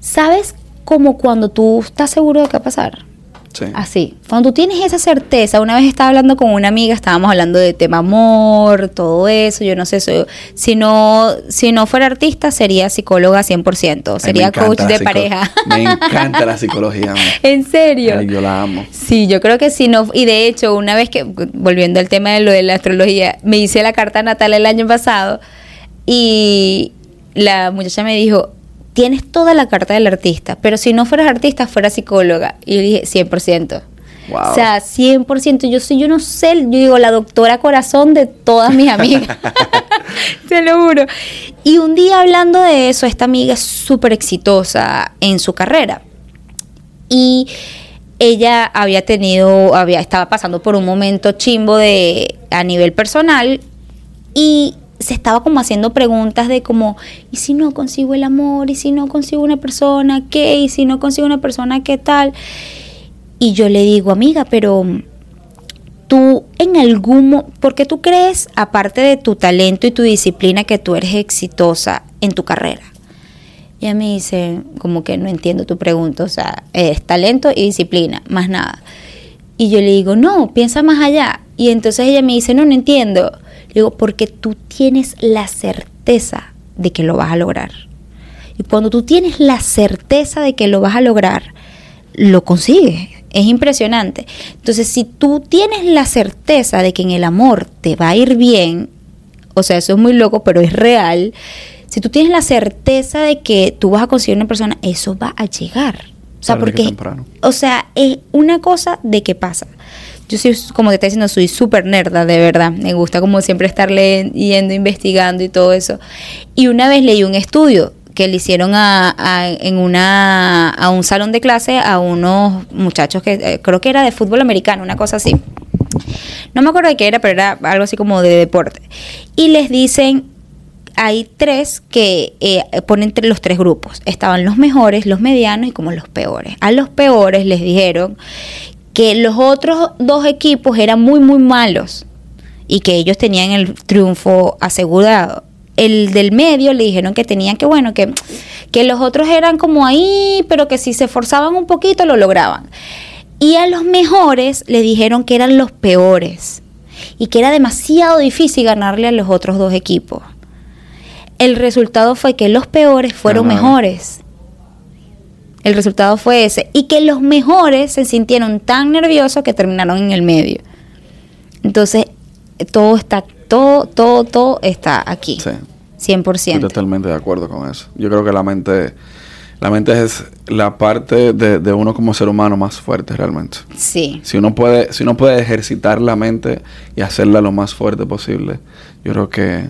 ¿sabes? Como cuando tú estás seguro de qué va a pasar. Así. Cuando tú tienes esa certeza, una vez estaba hablando con una amiga, estábamos hablando de tema amor, todo eso, yo no sé, si no si no fuera artista sería psicóloga 100%, sería coach de pareja. (laughs) Me encanta la (laughs) psicología. ¿En serio? yo la amo. Sí, yo creo que si no y de hecho, una vez que volviendo al tema de lo de la astrología, me hice la carta natal el año pasado y la muchacha me dijo, tienes toda la carta del artista, pero si no fueras artista, fuera psicóloga. Y yo dije, 100%. Wow. O sea, 100%. Yo soy, yo no sé, yo digo, la doctora corazón de todas mis amigas. (laughs) (laughs) Te lo juro. Y un día hablando de eso, esta amiga es súper exitosa en su carrera. Y ella había tenido, había, estaba pasando por un momento chimbo de a nivel personal y se estaba como haciendo preguntas de como, ¿y si no consigo el amor? ¿Y si no consigo una persona? ¿Qué? ¿Y si no consigo una persona? ¿Qué tal? Y yo le digo, amiga, pero tú en algún mo- ¿por qué tú crees, aparte de tu talento y tu disciplina, que tú eres exitosa en tu carrera? Y ella me dice, como que no entiendo tu pregunta, o sea, es talento y disciplina, más nada. Y yo le digo, no, piensa más allá. Y entonces ella me dice, no, no entiendo. Digo, porque tú tienes la certeza de que lo vas a lograr. Y cuando tú tienes la certeza de que lo vas a lograr, lo consigues. Es impresionante. Entonces, si tú tienes la certeza de que en el amor te va a ir bien, o sea, eso es muy loco, pero es real. Si tú tienes la certeza de que tú vas a conseguir una persona, eso va a llegar. O sea, Tarde porque, o sea, es una cosa de que pasa. Yo soy, como te está diciendo, soy súper nerda, de verdad. Me gusta como siempre estar leyendo, investigando y todo eso. Y una vez leí un estudio que le hicieron a, a- en una, a un salón de clase a unos muchachos que eh, creo que era de fútbol americano, una cosa así. No me acuerdo de qué era, pero era algo así como de deporte. Y les dicen, hay tres que eh, ponen entre los tres grupos. Estaban los mejores, los medianos y como los peores. A los peores les dijeron que los otros dos equipos eran muy, muy malos y que ellos tenían el triunfo asegurado. El del medio le dijeron que tenían que, bueno, que, que los otros eran como ahí, pero que si se esforzaban un poquito lo lograban. Y a los mejores le dijeron que eran los peores y que era demasiado difícil ganarle a los otros dos equipos. El resultado fue que los peores fueron mejores. El resultado fue ese. Y que los mejores se sintieron tan nerviosos que terminaron en el medio. Entonces, todo está, todo, todo, todo está aquí. Sí. Estoy 100%. totalmente de acuerdo con eso. Yo creo que la mente, la mente es la parte de, de uno como ser humano más fuerte realmente. Sí. Si uno puede, si uno puede ejercitar la mente y hacerla lo más fuerte posible, yo creo que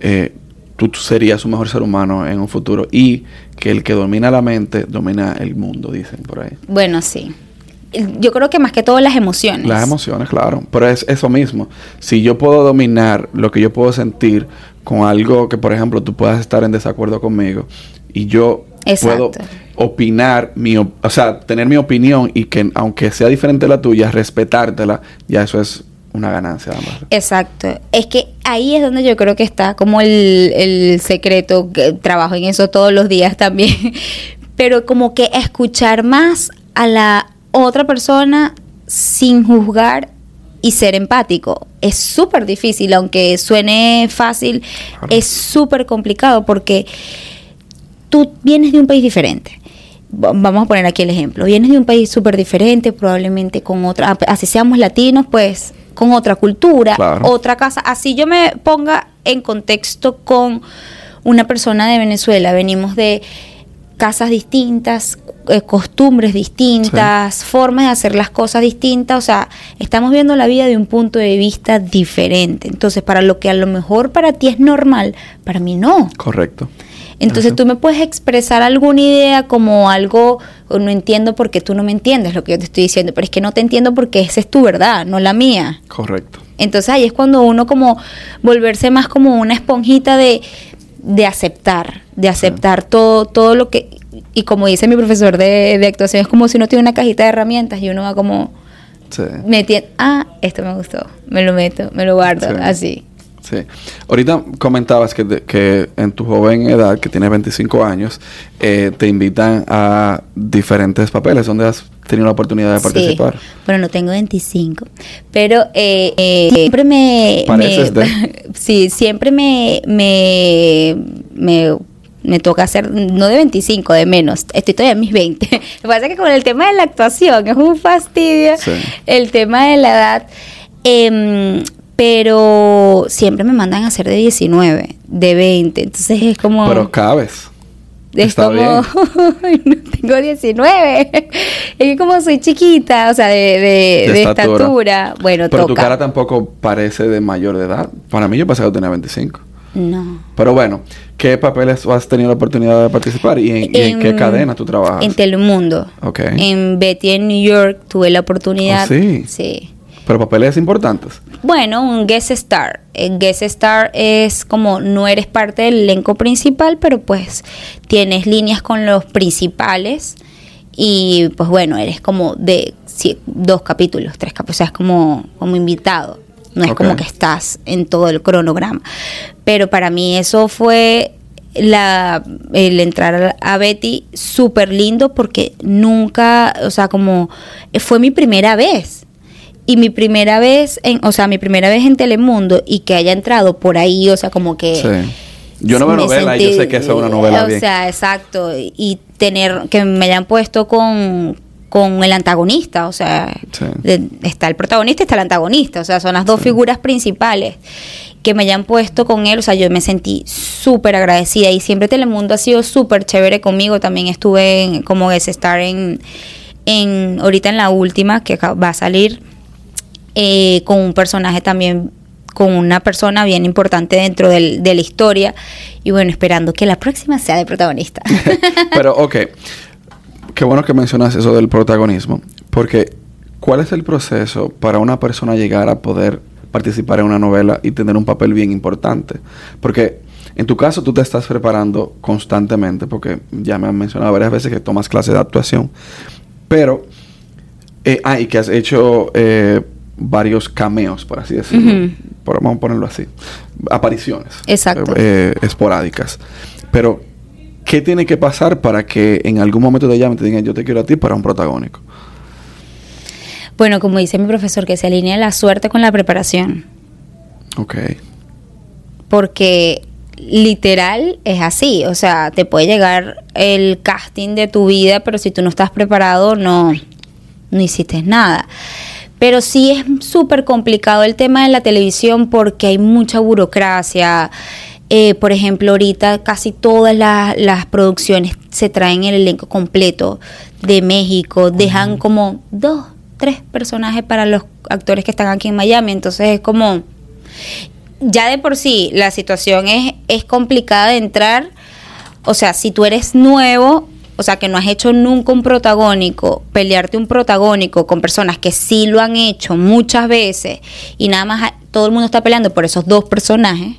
eh, tú serías un mejor ser humano en un futuro y que el que domina la mente domina el mundo, dicen por ahí. Bueno, sí. Yo creo que más que todo las emociones. Las emociones, claro. Pero es eso mismo. Si yo puedo dominar lo que yo puedo sentir con algo que, por ejemplo, tú puedas estar en desacuerdo conmigo y yo Exacto. puedo opinar, mi, op- o sea, tener mi opinión y que aunque sea diferente a la tuya, respetártela, ya eso es una ganancia. además. Exacto. Es que ahí es donde yo creo que está como el, el secreto, que trabajo en eso todos los días también, (laughs) pero como que escuchar más a la otra persona sin juzgar y ser empático. Es súper difícil, aunque suene fácil, Claro. es súper complicado porque tú vienes de un país diferente. Va- Vamos a poner aquí el ejemplo. Vienes de un país súper diferente, probablemente con otra, así seamos latinos, pues con otra cultura, Claro. otra casa. Así yo me ponga en contexto con una persona de Venezuela. Venimos de casas distintas, eh, costumbres distintas, formas de hacer las cosas distintas. O sea, estamos viendo la vida de un punto de vista diferente. Entonces, para lo que a lo mejor para ti es normal, para mí no. Correcto. Entonces tú me puedes expresar alguna idea como algo, o no entiendo porque tú no me entiendes lo que yo te estoy diciendo, pero es que no te entiendo porque esa es tu verdad, no la mía. Correcto. Entonces ahí es cuando uno como volverse más como una esponjita de, de aceptar, de aceptar todo, todo lo que, y como dice mi profesor de, de actuación, es como si uno tiene una cajita de herramientas y uno va como, Sí. me tiene, ah, esto me gustó, me lo meto, me lo guardo, Sí. así. Sí. Ahorita comentabas que, que en tu joven edad, que tienes 25 años, eh, te invitan a diferentes papeles donde has tenido la oportunidad de Sí. participar. Bueno, no tengo 25, pero eh, eh, siempre me... Pareces me- de. (laughs) sí, siempre me, me, me, me toca hacer, no de 25, de menos. Estoy todavía en mis 20. (laughs) Lo que pasa es que con el tema de la actuación es un fastidio. Sí. El tema de la edad. em, pero siempre me mandan a hacer de 19, de 20. Entonces es como... Pero cabes. es Está como, bien. (laughs) no tengo 19. es que como soy chiquita, o sea, de, de, De de estatura. estatura. Bueno, Pero tu cara tampoco parece de mayor de edad. Para mí yo pensaba que tenía 25. No. Pero bueno, ¿qué papeles has tenido la oportunidad de participar y en, y en qué cadena tú trabajas? En Telemundo. Ok. En Betty en New York tuve la oportunidad. Oh, sí. Sí. Pero papeles importantes. Bueno, un guest star. El guest star es como no eres parte del elenco principal, pero pues tienes líneas con los principales y pues bueno, eres como de sí, dos capítulos, tres capítulos, o sea, es como, como invitado. No es como que estás en todo el cronograma. Pero para mí eso fue la el entrar a Betty súper lindo porque nunca, o sea, como fue mi primera vez. Y mi primera vez en, o sea, mi primera vez en Telemundo y que haya entrado por ahí, o sea, como que Sí. Yo no veo novela y yo sé que esa es una novela O bien. sea, exacto. Y tener, que me hayan puesto con, con el antagonista, o sea, Sí. de- está el protagonista y está el antagonista, o sea, son las dos figuras principales que me hayan puesto con él, o sea, yo me sentí súper agradecida y siempre Telemundo ha sido súper chévere conmigo, también estuve en- como guest star en, en, ahorita en la última que va a salir, eh, con un personaje también, con una persona bien importante dentro del- de la historia. Y bueno, esperando que la próxima sea de protagonista. (laughs) Pero, ok. Qué bueno que mencionas eso del protagonismo. Porque, ¿cuál es el proceso para una persona llegar a poder participar en una novela y tener un papel bien importante? Porque, en tu caso, tú te estás preparando constantemente, porque ya me han mencionado varias veces que tomas clases de actuación. Pero, eh, ah, que has hecho eh, varios cameos, por así decirlo. Por- vamos a ponerlo así. Apariciones. Exacto. eh, esporádicas. Pero, ¿qué tiene que pasar para que en algún momento te llamen y te digan, yo te quiero a ti para un protagónico? bueno, como dice mi profesor, que se alinea la suerte con la preparación. Ok. Porque literal es así. O sea, te puede llegar el casting de tu vida, pero si tú no estás preparado, no, no hiciste nada. Pero sí es súper complicado el tema de la televisión porque hay mucha burocracia. Eh, por ejemplo, ahorita casi todas las, las producciones se traen el elenco completo de México. Dejan como dos, tres personajes para los actores que están aquí en Miami. Entonces es como ya de por sí la situación es, es complicada de entrar. O sea, si tú eres nuevo, o sea, que no has hecho nunca un protagónico, pelearte un protagónico con personas que sí lo han hecho muchas veces y nada más ha- todo el mundo está peleando por esos dos personajes,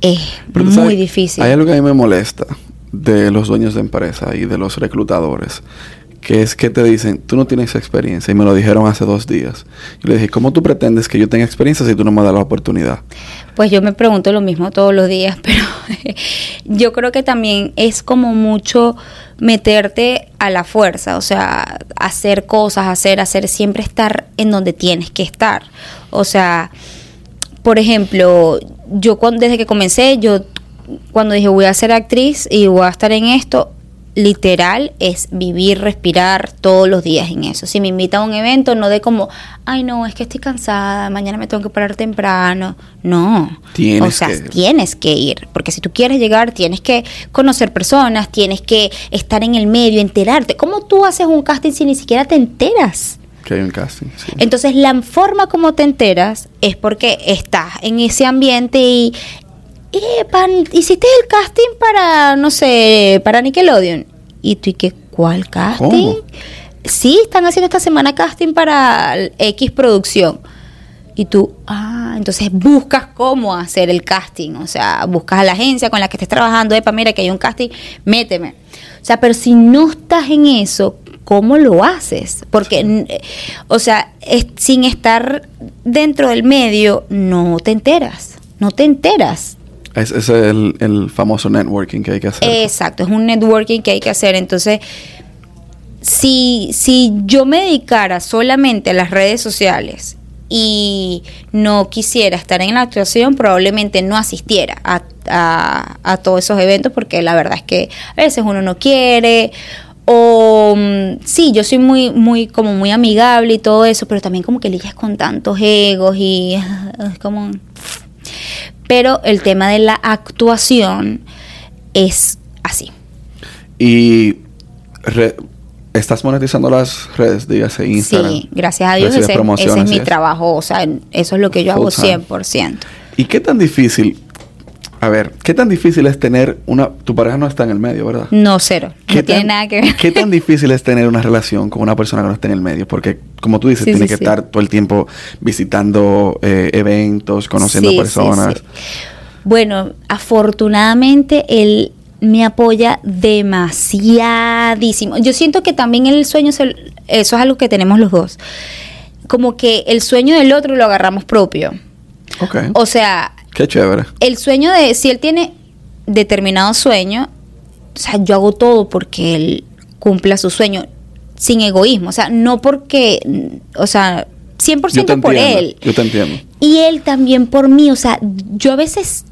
es Pero muy sabes, difícil. Hay algo que a mí me molesta de los dueños de empresa y de los reclutadores, que es que te dicen, tú no tienes experiencia, y me lo dijeron hace dos días. Y le dije, ¿cómo tú pretendes que yo tenga experiencia si tú no me das la oportunidad? Pues yo me pregunto lo mismo todos los días, (laughs) pero yo creo que también es como mucho meterte a la fuerza, o sea, hacer cosas, hacer, hacer, siempre estar en donde tienes que estar. O sea, por ejemplo, yo cuando, desde que comencé, yo cuando dije voy a ser actriz y voy a estar en esto, literal es vivir, respirar todos los días en eso. Si me invitan a un evento, no de como, ay no, es que estoy cansada, mañana me tengo que parar temprano. No. Tienes o sea, que tienes que ir, porque si tú quieres llegar, tienes que conocer personas, tienes que estar en el medio, enterarte. ¿Cómo tú haces un casting si ni siquiera te enteras? Que hay un casting. sí. Entonces, la forma como te enteras es porque estás en ese ambiente y. "Epa, hiciste el casting para, no sé, para Nickelodeon. Y tú, ¿y qué? ¿Cuál casting? ¿Cómo? Sí, están haciendo esta semana casting para X producción. Y tú, ah, entonces buscas cómo hacer el casting. O sea, buscas a la agencia con la que estés trabajando. Epa, mira que hay un casting, méteme. O sea, pero si no estás en eso, ¿cómo lo haces? Porque, eh, o sea, es- sin estar dentro del medio, no te enteras. No te enteras. Es- Ese es el, el famoso networking que hay que hacer. Exacto, es un networking que hay que hacer. Entonces, si, si yo me dedicara solamente a las redes sociales y no quisiera estar en la actuación, probablemente no asistiera a, a- a todos esos eventos porque la verdad es que a veces uno no quiere o mm, sí, yo soy muy, muy, como muy amigable y todo eso, pero también como que lidias con tantos egos y (laughs) es como... Pero el tema de la actuación es así. Y re- estás monetizando las redes, dígase Instagram. Sí, gracias a Dios ese, ese es mi trabajo, o sea, eso es lo que yo hago Full time. 100%. ¿Y qué tan difícil? A ver, ¿qué tan difícil es tener una... Tu pareja no está en el medio, ¿verdad? No, cero, ¿Qué no tiene nada que ver. ¿Qué tan (laughs) difícil es tener una relación con una persona que no está en el medio? Porque, como tú dices, Sí, tiene sí, que sí. estar todo el tiempo visitando eh, eventos, conociendo personas. sí. Bueno, afortunadamente él me apoya demasiadísimo. Yo siento que también el sueño, eso es algo que tenemos los dos. Como que el sueño del otro lo agarramos propio. Ok. O sea, Qué chévere. el sueño de, si él tiene determinado sueño, o sea, yo hago todo porque él cumpla su sueño sin egoísmo. O sea, no porque, o sea, 100% Yo te por entiendo. él. Yo te entiendo. Y él también por mí, o sea, yo a veces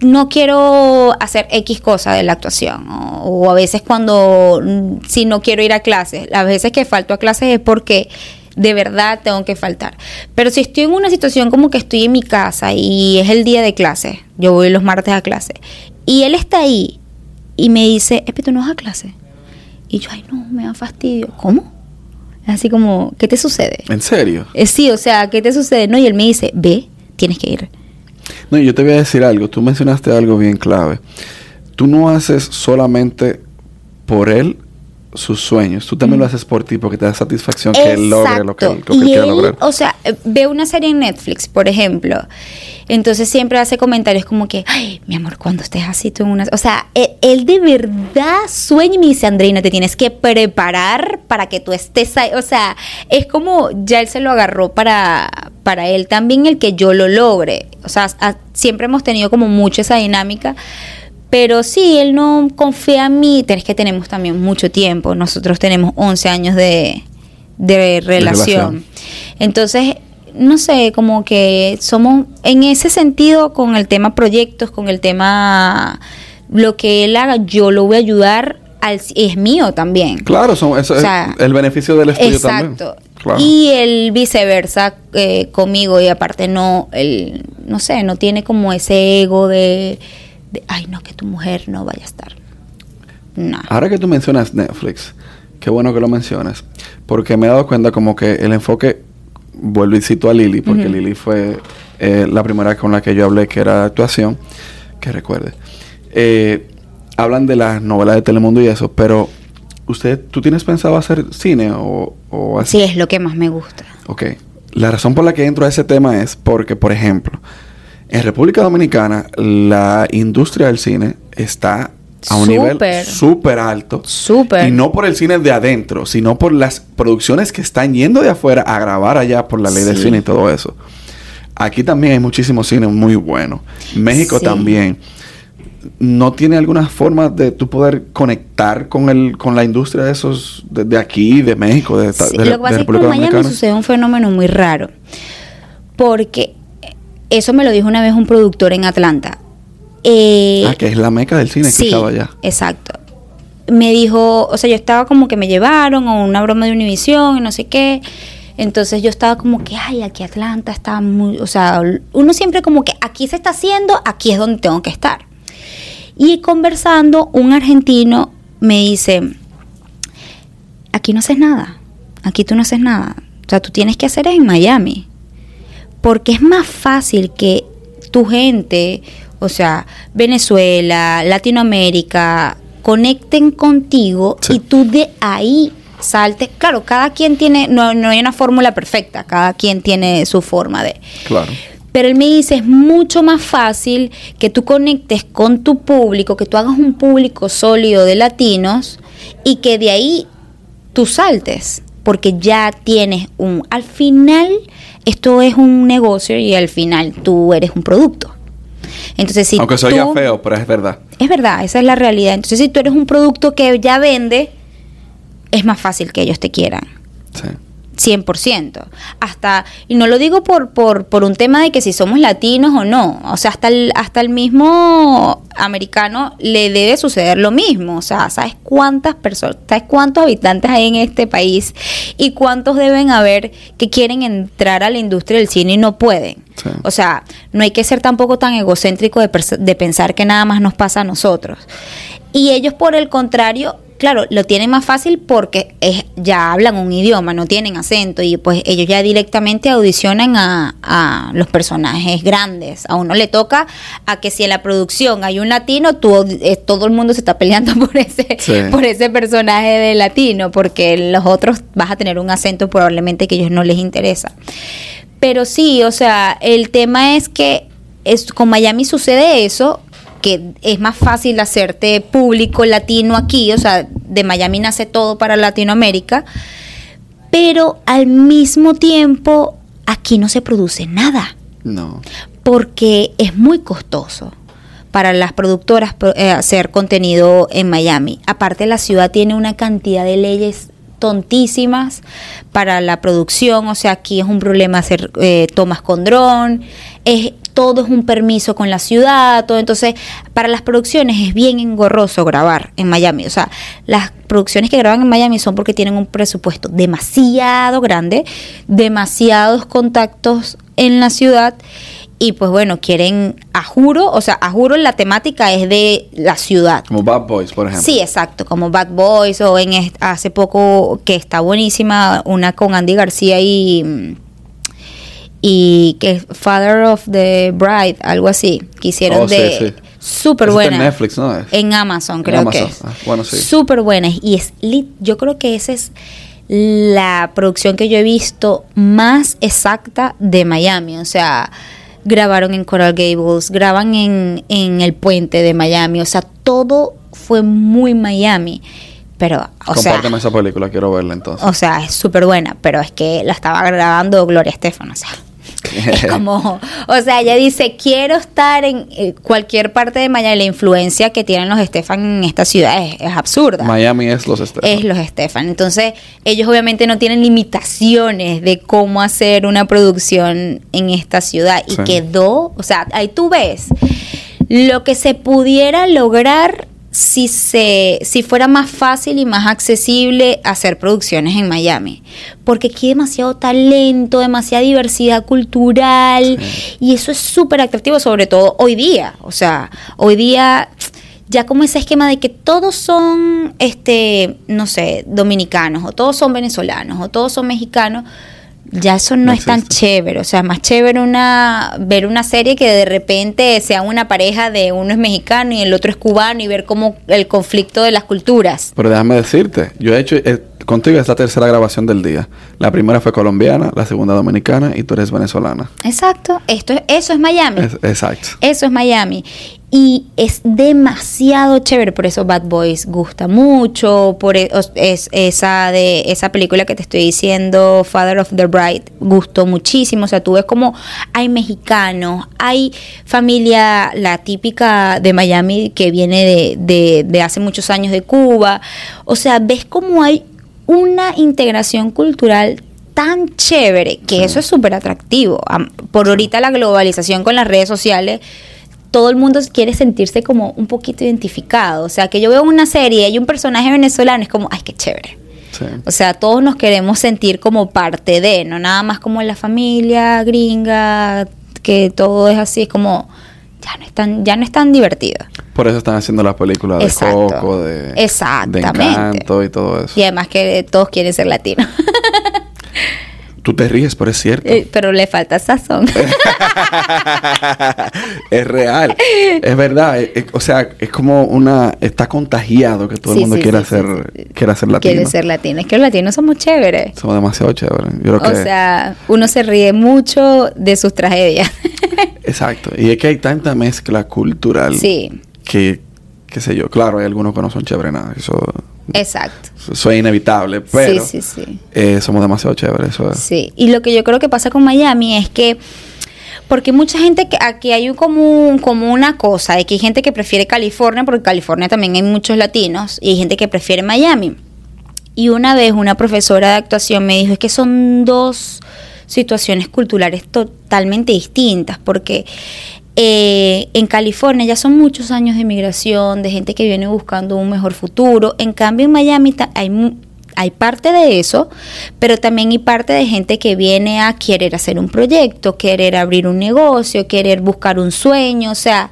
no quiero hacer X cosa de la actuación, o, o a veces cuando, mm, si no quiero ir a clases, las veces que falto a clases es porque de verdad tengo que faltar. Pero si estoy en una situación como que estoy en mi casa y es el día de clase, yo voy los martes a clase, y él está ahí y me dice, Epi, ¿tú no vas a clase? Y yo, ay, no, me da fastidio. ¿Cómo? Así como, ¿qué te sucede? ¿En serio? Eh, sí, o sea, ¿qué te sucede? No, y él me dice, ve, tienes que ir. No, yo te voy a decir algo. Tú mencionaste algo bien clave. Tú no haces solamente por él sus sueños. Tú también lo haces por ti porque te da satisfacción que él logre lo que, lo que y quiere él, lograr. o sea, eh, ve una serie en Netflix, por ejemplo. Entonces siempre hace comentarios como que, ay, mi amor, cuando estés así tú en una... O sea, él, él de verdad sueña y me dice, Andreina, te tienes que preparar para que tú estés ahí. O sea, es como ya él se lo agarró para, para él también el que yo lo logre. O sea, a- siempre hemos tenido como mucho esa dinámica. Pero sí, él no confía en mí. Es que tenemos también mucho tiempo. Nosotros tenemos 11 años de, de relación. relación. Entonces, no sé, como que somos en ese sentido con el tema proyectos, con el tema lo que él haga, yo lo voy a ayudar, al, es mío también. Claro, son, eso O sea, es el beneficio del estudio Exacto. también. Claro. Y el viceversa eh, conmigo y aparte no, el, no sé, no tiene como ese ego de, de, ay no, que tu mujer no vaya a estar. No. Ahora que tú mencionas Netflix, qué bueno que lo mencionas, porque me he dado cuenta como que el enfoque, vuelvo y cito a Lili, porque Ujú. Lili fue eh, la primera con la que yo hablé que era actuación, que recuerde. Eh, hablan de las novelas de Telemundo y eso, pero usted, ¿tú tienes pensado hacer cine o, o así? Sí, es lo que más me gusta. Ok. La razón por la que entro a ese tema es porque, por ejemplo, en República Dominicana la industria del cine está a un nivel Súper. alto. Súper. Y no por el cine de adentro, sino por las producciones que están yendo de afuera a grabar allá por la ley del Sí. cine y todo eso. Aquí también hay muchísimo cine muy bueno. México Sí. también. ¿No tiene alguna forma de tú poder conectar con el con la industria de esos de, de aquí, de México, de, Sí, de, lo de que pasa es que en Miami sucede un fenómeno muy raro. Porque eso me lo dijo una vez un productor en Atlanta. Eh, Ah, que es la meca del cine que sí, estaba allá. exacto. Me dijo, o sea, yo estaba como que me llevaron a una broma de Univisión y no sé qué. Entonces yo estaba como que, ay, aquí Atlanta está muy, o sea, uno siempre como que aquí se está haciendo, aquí es donde tengo que estar. Y conversando, un argentino me dice, aquí no haces nada, aquí tú no haces nada. O sea, tú tienes que hacer es en Miami. Porque es más fácil que tu gente, o sea, Venezuela, Latinoamérica, conecten contigo Sí. y tú de ahí saltes. Claro, cada quien tiene, no, no hay una fórmula perfecta, cada quien tiene su forma de... Claro. Pero él me dice, es mucho más fácil que tú conectes con tu público, que tú hagas un público sólido de latinos y que de ahí tú saltes, porque ya tienes un... Al final, esto es un negocio y al final tú eres un producto. Entonces, si Aunque oiga tú- feo, pero es verdad. Es verdad, esa es la realidad. Entonces, si tú eres un producto que ya vende, es más fácil que ellos te quieran. Sí. 100%. Hasta, y no lo digo por, por, por un tema de que si somos latinos o no, o sea, hasta el, hasta el mismo americano le debe suceder lo mismo, o sea, ¿sabes cuántas personas, sabes cuántos habitantes hay en este país y cuántos deben haber que quieren entrar a la industria del cine y no pueden? Sí. O sea, no hay que ser tampoco tan egocéntrico de pensar que nada más nos pasa a nosotros. Y ellos, por el contrario, claro, lo tienen más fácil porque es, ya hablan un idioma, no tienen acento y pues ellos ya directamente audicionan a, a los personajes grandes. A uno le toca a que si en la producción hay un latino, tú, eh, todo el mundo se está peleando (laughs) por ese, Sí. por ese personaje de latino, porque los otros vas a tener un acento probablemente que a ellos no les interesa. Pero sí, o sea, el tema es que es, con Miami sucede eso, que es más fácil hacerte público latino aquí, o sea, de Miami nace todo para Latinoamérica, pero al mismo tiempo aquí no se produce nada No. porque es muy costoso para las productoras pro- eh, hacer contenido en Miami. Aparte la ciudad tiene una cantidad de leyes tontísimas para la producción, o sea, aquí es un problema hacer eh, tomas con dron, es todo es un permiso con la ciudad, todo entonces para las producciones es bien engorroso grabar en Miami, o sea, las producciones que graban en Miami son porque tienen un presupuesto demasiado grande, demasiados contactos en la ciudad y pues bueno, quieren a juro, o sea, a juro la temática es de la ciudad. Como Bad Boys, por ejemplo. Sí, exacto, como Bad Boys o en hace poco que está buenísima una con Andy García y mm, y que es Father of the Bride, algo así, que hicieron Oh, sí, de sí. súper está buena. en Netflix, ¿no? En Amazon, En creo Amazon. que es. Ah, bueno, sí. Súper buena. Y es lit- yo creo que esa es la producción que yo he visto más exacta de Miami. O sea, grabaron en Coral Gables, graban en, en el puente de Miami. O sea, todo fue muy Miami. Pero, o sea, Compárteme esa película, quiero verla entonces. o sea, es súper buena, pero es que la estaba grabando Gloria Estefan, o sea. (laughs) Es como, o sea, ella dice, quiero estar en eh, cualquier parte de Miami. La influencia que tienen los Estefan en esta ciudad es, es absurda. Miami es los Estefan. Es los Estefan. Entonces, ellos obviamente no tienen limitaciones de cómo hacer una producción en esta ciudad. Y Sí. quedó, o sea, ahí tú ves lo que se pudiera lograr si se si fuera más fácil y más accesible hacer producciones en Miami. Porque aquí hay demasiado talento demasiada diversidad cultural y eso es súper atractivo sobre todo hoy día. O sea hoy día ya como ese esquema de que todos son este no sé dominicanos o todos son venezolanos o todos son mexicanos ya eso no, No es tan chévere, o sea, es más chévere una ver una serie que de repente sea una pareja de uno es mexicano y el otro es cubano y ver cómo el conflicto de las culturas. Pero déjame decirte, yo he hecho eh, contigo esta tercera grabación del día. La primera fue colombiana, la segunda dominicana y tú eres venezolana. Exacto, esto es, eso es Miami. Es- exacto. Eso es Miami. Y es demasiado chévere, por eso Bad Boys gusta mucho, por e- os- es, esa de esa película que te estoy diciendo, Father of the Bride, gustó muchísimo. O sea, tú ves como hay mexicanos, hay familia, la típica de Miami que viene de, de, de hace muchos años de Cuba. O sea, ves como hay una integración cultural tan chévere que eso es súper atractivo. Por ahorita la globalización con las redes sociales, todo el mundo quiere sentirse como un poquito identificado. O sea, que yo veo una serie y un personaje venezolano, es como, ay, qué chévere. Sí. O sea, todos nos queremos sentir como parte de, no nada más como la familia gringa, que todo es así, es como, ya no es tan, ya no es tan divertido. Por eso están haciendo las películas de Exacto. Coco, de, Exactamente. de Encanto y todo eso. Y además que todos quieren ser latinos. Tú te ríes, pero es cierto. Eh, Pero le falta sazón. (laughs) es real. Es verdad. eh, eh, o sea, es como una... Está contagiado que todo Sí, el mundo sí, quiera sí, ser, quiera ser latino. Quiere ser latino. Es que los latinos somos chéveres. Somos demasiado chéveres. Yo creo O que... sea, uno se ríe mucho de sus tragedias. (laughs) Exacto. Y es que hay tanta mezcla cultural sí, que, qué sé yo, claro, hay algunos que no son chéveres nada. Eso, exacto. eso es inevitable, pero sí, sí, sí. eh, somos demasiado chéveres. Eso es. Sí, y lo que yo creo que pasa con Miami es que porque mucha gente que aquí hay un- como, un- como una cosa de que hay gente que prefiere California porque en California también hay muchos latinos y hay gente que prefiere Miami. Y una vez una profesora de actuación me dijo es que son dos situaciones culturales totalmente distintas porque eh, en California ya son muchos años de migración, de gente que viene buscando un mejor futuro. En cambio, en Miami hay, hay parte de eso, pero también hay parte de gente que viene a querer hacer un proyecto, querer abrir un negocio, querer buscar un sueño. O sea,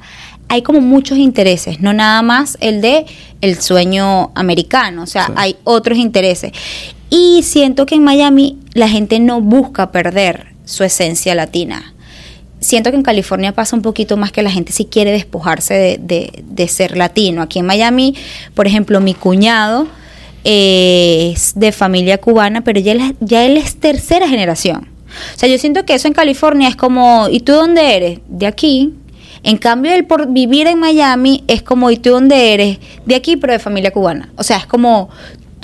hay como muchos intereses, no nada más el de el sueño americano, o sea, Sí. hay otros intereses. Y siento que en Miami la gente no busca perder su esencia latina. Siento que en California pasa un poquito más que la gente sí quiere despojarse de, de- ser latino. Aquí en Miami, por ejemplo, mi cuñado es de familia cubana, pero ya él, es- ya él es tercera generación. O sea, yo siento que eso en California es como, ¿y tú dónde eres? De aquí. En cambio, el por vivir en Miami es como, ¿y tú dónde eres? De aquí, pero de familia cubana. O sea, es como,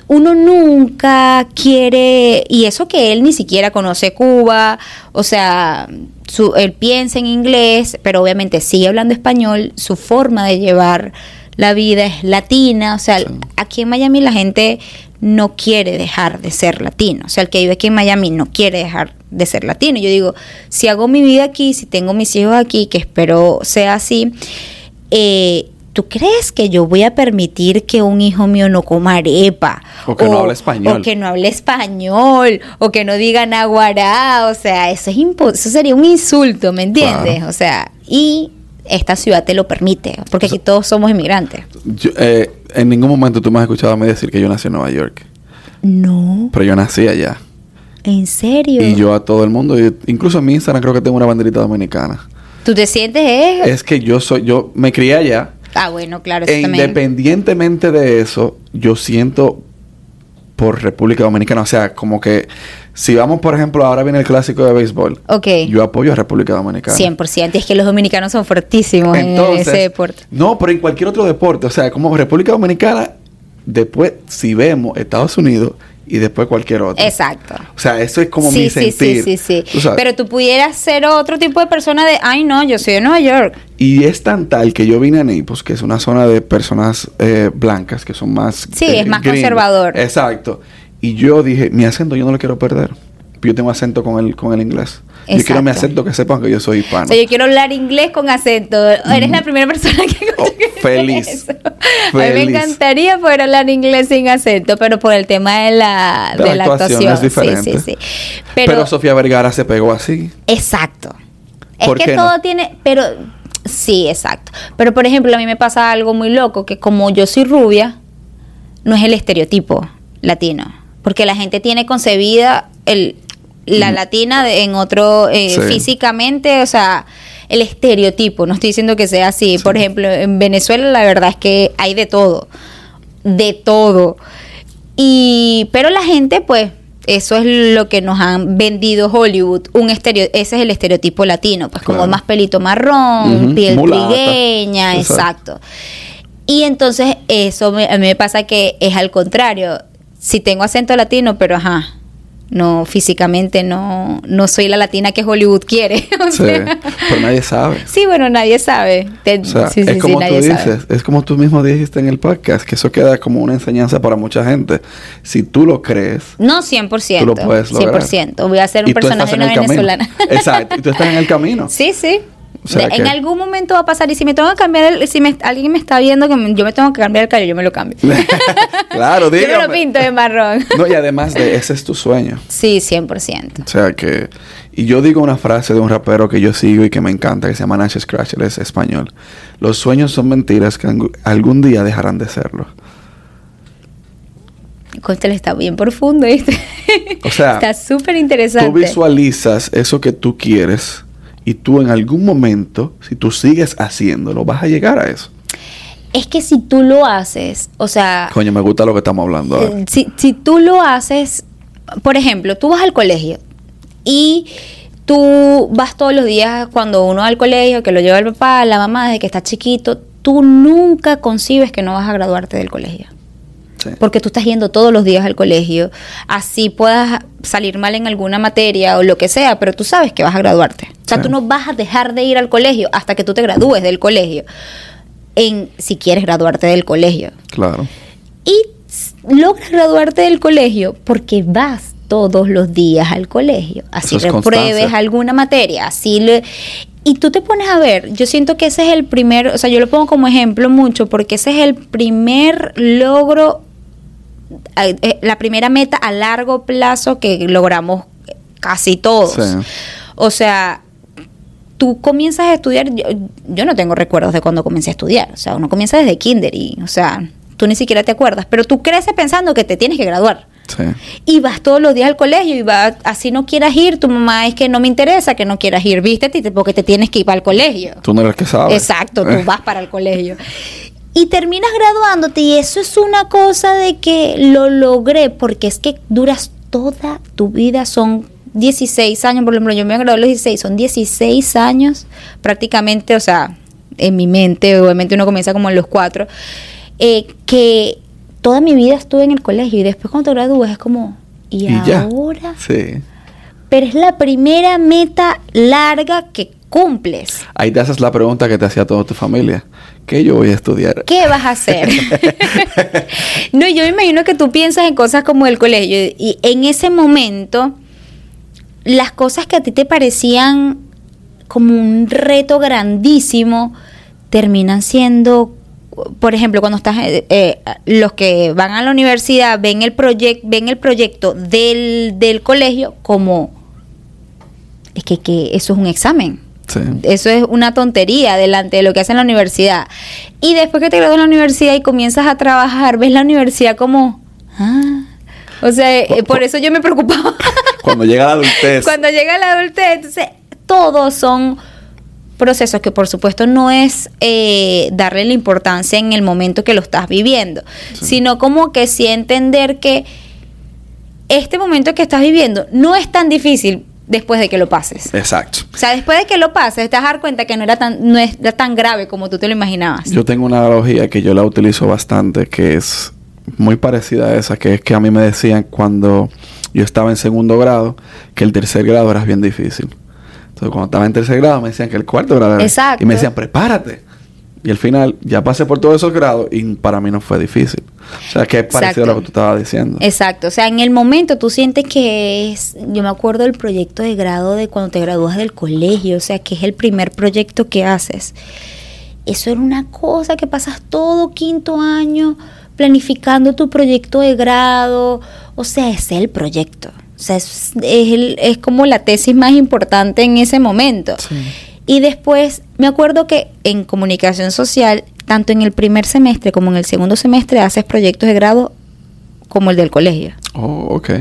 uno nunca quiere, y eso que él ni siquiera conoce Cuba, o sea, su, él piensa en inglés, pero obviamente sigue hablando español, su forma de llevar la vida es latina, o sea, Sí. aquí en Miami la gente no quiere dejar de ser latino, o sea, el que vive aquí en Miami no quiere dejar de ser latino. Yo digo, si hago mi vida aquí, si tengo mis hijos aquí, que espero sea así, eh, ¿tú crees que yo voy a permitir que un hijo mío no coma arepa? O que no hable español. O que no hable español, o que no diga naguará, o sea, eso, es eso sería un insulto, ¿me entiendes? Claro. O sea, y esta ciudad te lo permite, porque aquí todos somos inmigrantes. Yo, eh, en ningún momento tú me has escuchado a mí decir que yo nací en Nueva York. No, Pero yo nací allá. en serio. Y yo a todo el mundo, incluso en mi Instagram creo que tengo una banderita dominicana. ¿Tú te sientes eh? Es que yo soy, yo me crié allá. Ah, bueno, claro, eso E también. independientemente de eso, yo siento por República Dominicana. O sea, como que si vamos, por ejemplo, ahora viene el clásico de béisbol. Ok. Yo apoyo a República Dominicana. 100%. Y es que los dominicanos son fortísimos en Entonces, ese deporte. No, pero en cualquier otro deporte. O sea, como República Dominicana, después, si vemos Estados Unidos y después cualquier otro. Exacto. O sea, eso es como sí, mi sí, sentir. sí, sí, sí. Pero tú pudieras ser otro tipo de persona de, ay, no, yo soy de Nueva York. Y es tan tal que yo vine a Naples, que es una zona de personas eh, blancas que son más... Sí, eh, es más conservador. Exacto. Y yo dije, mi acento yo no lo quiero perder. Yo tengo acento con el, con el inglés. Yo quiero mi acento que sepan que yo soy hispano. O sea, yo quiero hablar inglés con acento. Eres la primera persona que. Oh, feliz. eso. A mí me Feliz. encantaría poder hablar inglés sin acento, pero por el tema de la, De la de la actuación actuación. es diferente. Sí, sí, sí. Pero, Pero, Sofía Vergara se pegó así. exacto. Es ¿Por que todo no? tiene, pero sí, exacto. Pero por ejemplo, a mí me pasa algo muy loco que como yo soy rubia, no es el estereotipo latino, porque la gente tiene concebida el la Mm. latina de- en otro eh, Sí. físicamente, o sea, el estereotipo, no estoy diciendo que sea así. Sí. Por ejemplo, en Venezuela la verdad es que hay de todo, de todo. Y pero la gente pues eso es lo que nos han vendido Hollywood, un estereo, ese es el estereotipo latino, pues como más pelito marrón, piel trigueña, Exacto. exacto. Y entonces eso me- a mí me pasa que es al contrario, si tengo acento latino, pero ajá, no físicamente no no soy la latina que Hollywood quiere. (laughs) o Sí. sea. Pero nadie sabe. Sí, bueno, nadie sabe. Te- O sea, sí, es sí, como tú dices, sabe. es como tú mismo dijiste en el podcast, que eso queda como una enseñanza para mucha gente. Si tú lo crees, No, 100%. tú lo puedes lograr. 100%. Voy a ser un personaje de una venezolana. Exacto, y tú estás en el camino. (laughs) Sí, sí. O sea De- en algún momento va a pasar y si me tengo que cambiar, el- si me- alguien me está viendo que me- yo me tengo que cambiar el cabello, yo me lo cambio. (laughs) claro, (laughs) yo me dígame. lo pinto de marrón. No, y además de ese es tu sueño. Sí, 100%. O sea que... Y yo digo una frase de un rapero que yo sigo y que me encanta, que se llama Nash Scratch, él es español. Los sueños son mentiras que algún día dejarán de serlo. Cónchale, está bien profundo, ¿viste? O sea, (laughs) está súper interesante. Tú visualizas eso que tú quieres y tú en algún momento, si tú sigues haciéndolo, vas a llegar a eso. Es que si tú lo haces, o sea, Coño, me gusta lo que estamos hablando ahora. Eh, si, si tú lo haces, por ejemplo, tú vas al colegio y tú vas todos los días cuando uno va al colegio, que lo lleva el papá, la mamá, desde que está chiquito, tú nunca concibes que no vas a graduarte del colegio. Sí. Porque tú estás yendo todos los días al colegio, así puedas salir mal en alguna materia o lo que sea, pero tú sabes que vas a graduarte. O sea, Sí. tú no vas a dejar de ir al colegio hasta que tú te gradúes del colegio, en si quieres graduarte del colegio Claro. y logras graduarte del colegio porque vas todos los días al colegio. Así es repruebes constancia. alguna materia, así le... Y tú te pones a ver, yo siento que ese es el primer, o sea, yo lo pongo como ejemplo mucho porque ese es el primer logro, la primera meta a largo plazo que logramos casi todos. Sí. O sea, tú comienzas a estudiar, yo, yo no tengo recuerdos de cuando comencé a estudiar, o sea, uno comienza desde kinder y, o sea, tú ni siquiera te acuerdas, pero tú creces pensando que te tienes que graduar. Sí. Y vas todos los días al colegio y vas, así no quieras ir, tu mamá es que no me interesa que no quieras ir, viste, porque te tienes que ir para el colegio. Tú no eres que sabes. Exacto, tú (laughs) vas para el colegio. Y terminas graduándote y eso es una cosa de que lo logré porque es que duras toda tu vida, son 16 años, por ejemplo, yo me gradué a los 16, son 16 años prácticamente, o sea, en mi mente, obviamente uno comienza como en los cuatro, eh, que toda mi vida estuve en el colegio y después cuando te gradúas es como, ¿y, Y ya. ahora? Sí. Pero es la primera meta larga que cumples. Ahí te haces la pregunta que te hacía toda tu familia. ¿Qué yo voy a estudiar? ¿Qué vas a hacer? (laughs) (laughs) no, yo me imagino que tú piensas en cosas como el colegio y en ese momento las cosas que a ti te parecían como un reto grandísimo terminan siendo por ejemplo, cuando estás, eh, eh, los que van a la universidad ven el proyecto, ven el proyecto del, del colegio como es que, que eso es un examen. Sí. Eso es una tontería delante de lo que hacen en la universidad. Y después que te gradúas en la universidad y comienzas a trabajar, ves la universidad como, ah. O sea, eh, por eso yo me preocupaba. (laughs) Cuando llega la adultez. Cuando llega la adultez, entonces todos son procesos que por supuesto no es eh, darle la importancia en el momento que lo estás viviendo, Sí. sino como que sí entender que este momento que estás viviendo no es tan difícil después de que lo pases. Exacto. O sea, después de que lo pases, te vas a dar cuenta que no era tan, no es tan grave como tú te lo imaginabas. Yo tengo una analogía que yo la utilizo bastante, que es muy parecida a esa, que es que a mí me decían cuando yo estaba en segundo grado que el tercer grado era bien difícil. Entonces, cuando estaba en tercer grado, me decían que el cuarto grado era Exacto. Y me decían, prepárate. Y al final, ya pasé por todos esos grados y para mí no fue difícil. O sea, que es parecido a lo que tú estabas diciendo. Exacto, o sea, en el momento tú sientes que es, yo me acuerdo del proyecto de grado de cuando te gradúas del colegio, o sea, que es el primer proyecto que haces. Eso era una cosa que pasas todo quinto año planificando tu proyecto de grado, o sea, es el proyecto. O sea, es, es, el- es como la tesis más importante en ese momento. Sí. Y después me acuerdo que en comunicación social, tanto en el primer semestre como en el segundo semestre, haces proyectos de grado como el del colegio. Oh, ok.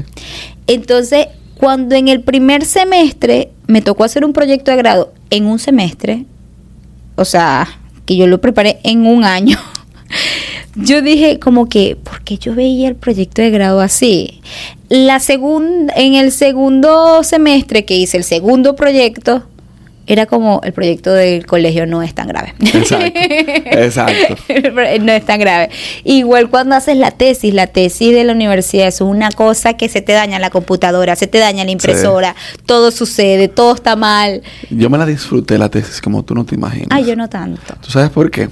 Entonces, cuando en el primer semestre me tocó hacer un proyecto de grado en un semestre, o sea, que yo lo preparé en un año, (laughs) yo dije como que, ¿por qué yo veía el proyecto de grado así? La segunda, en el segundo semestre que hice el segundo proyecto, era como el proyecto del colegio no es tan grave. Exacto. Exacto. (laughs) no es tan grave. Igual cuando haces la tesis, la tesis de la universidad es una cosa que se te daña la computadora, se te daña la impresora, todo sucede, todo está mal. Yo me la disfruté la tesis como tú no te imaginas. Ay, yo no tanto. ¿Tú sabes por qué?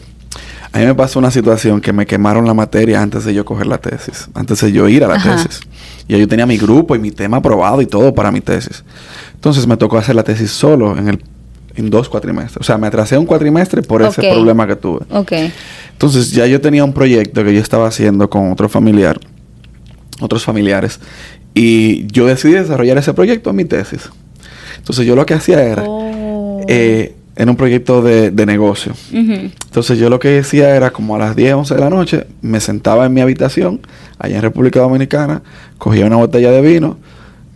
A mí me pasó una situación que me quemaron la materia antes de yo coger la tesis, antes de yo ir a la Ajá. tesis. Y yo tenía mi grupo y mi tema aprobado y todo para mi tesis. Entonces me tocó hacer la tesis solo en el en dos cuatrimestres. O sea, me atrasé un cuatrimestre por ese Ok. problema que tuve. Ok. Entonces ya yo tenía un proyecto que yo estaba haciendo con otro familiar, otros familiares, y yo decidí desarrollar ese proyecto en mi tesis. Entonces yo lo que hacía era, Oh. eh, en un proyecto de, de negocio. Entonces yo lo que decía era como a las 10, 11 de la noche, me sentaba en mi habitación, allá en República Dominicana, cogía una botella de vino,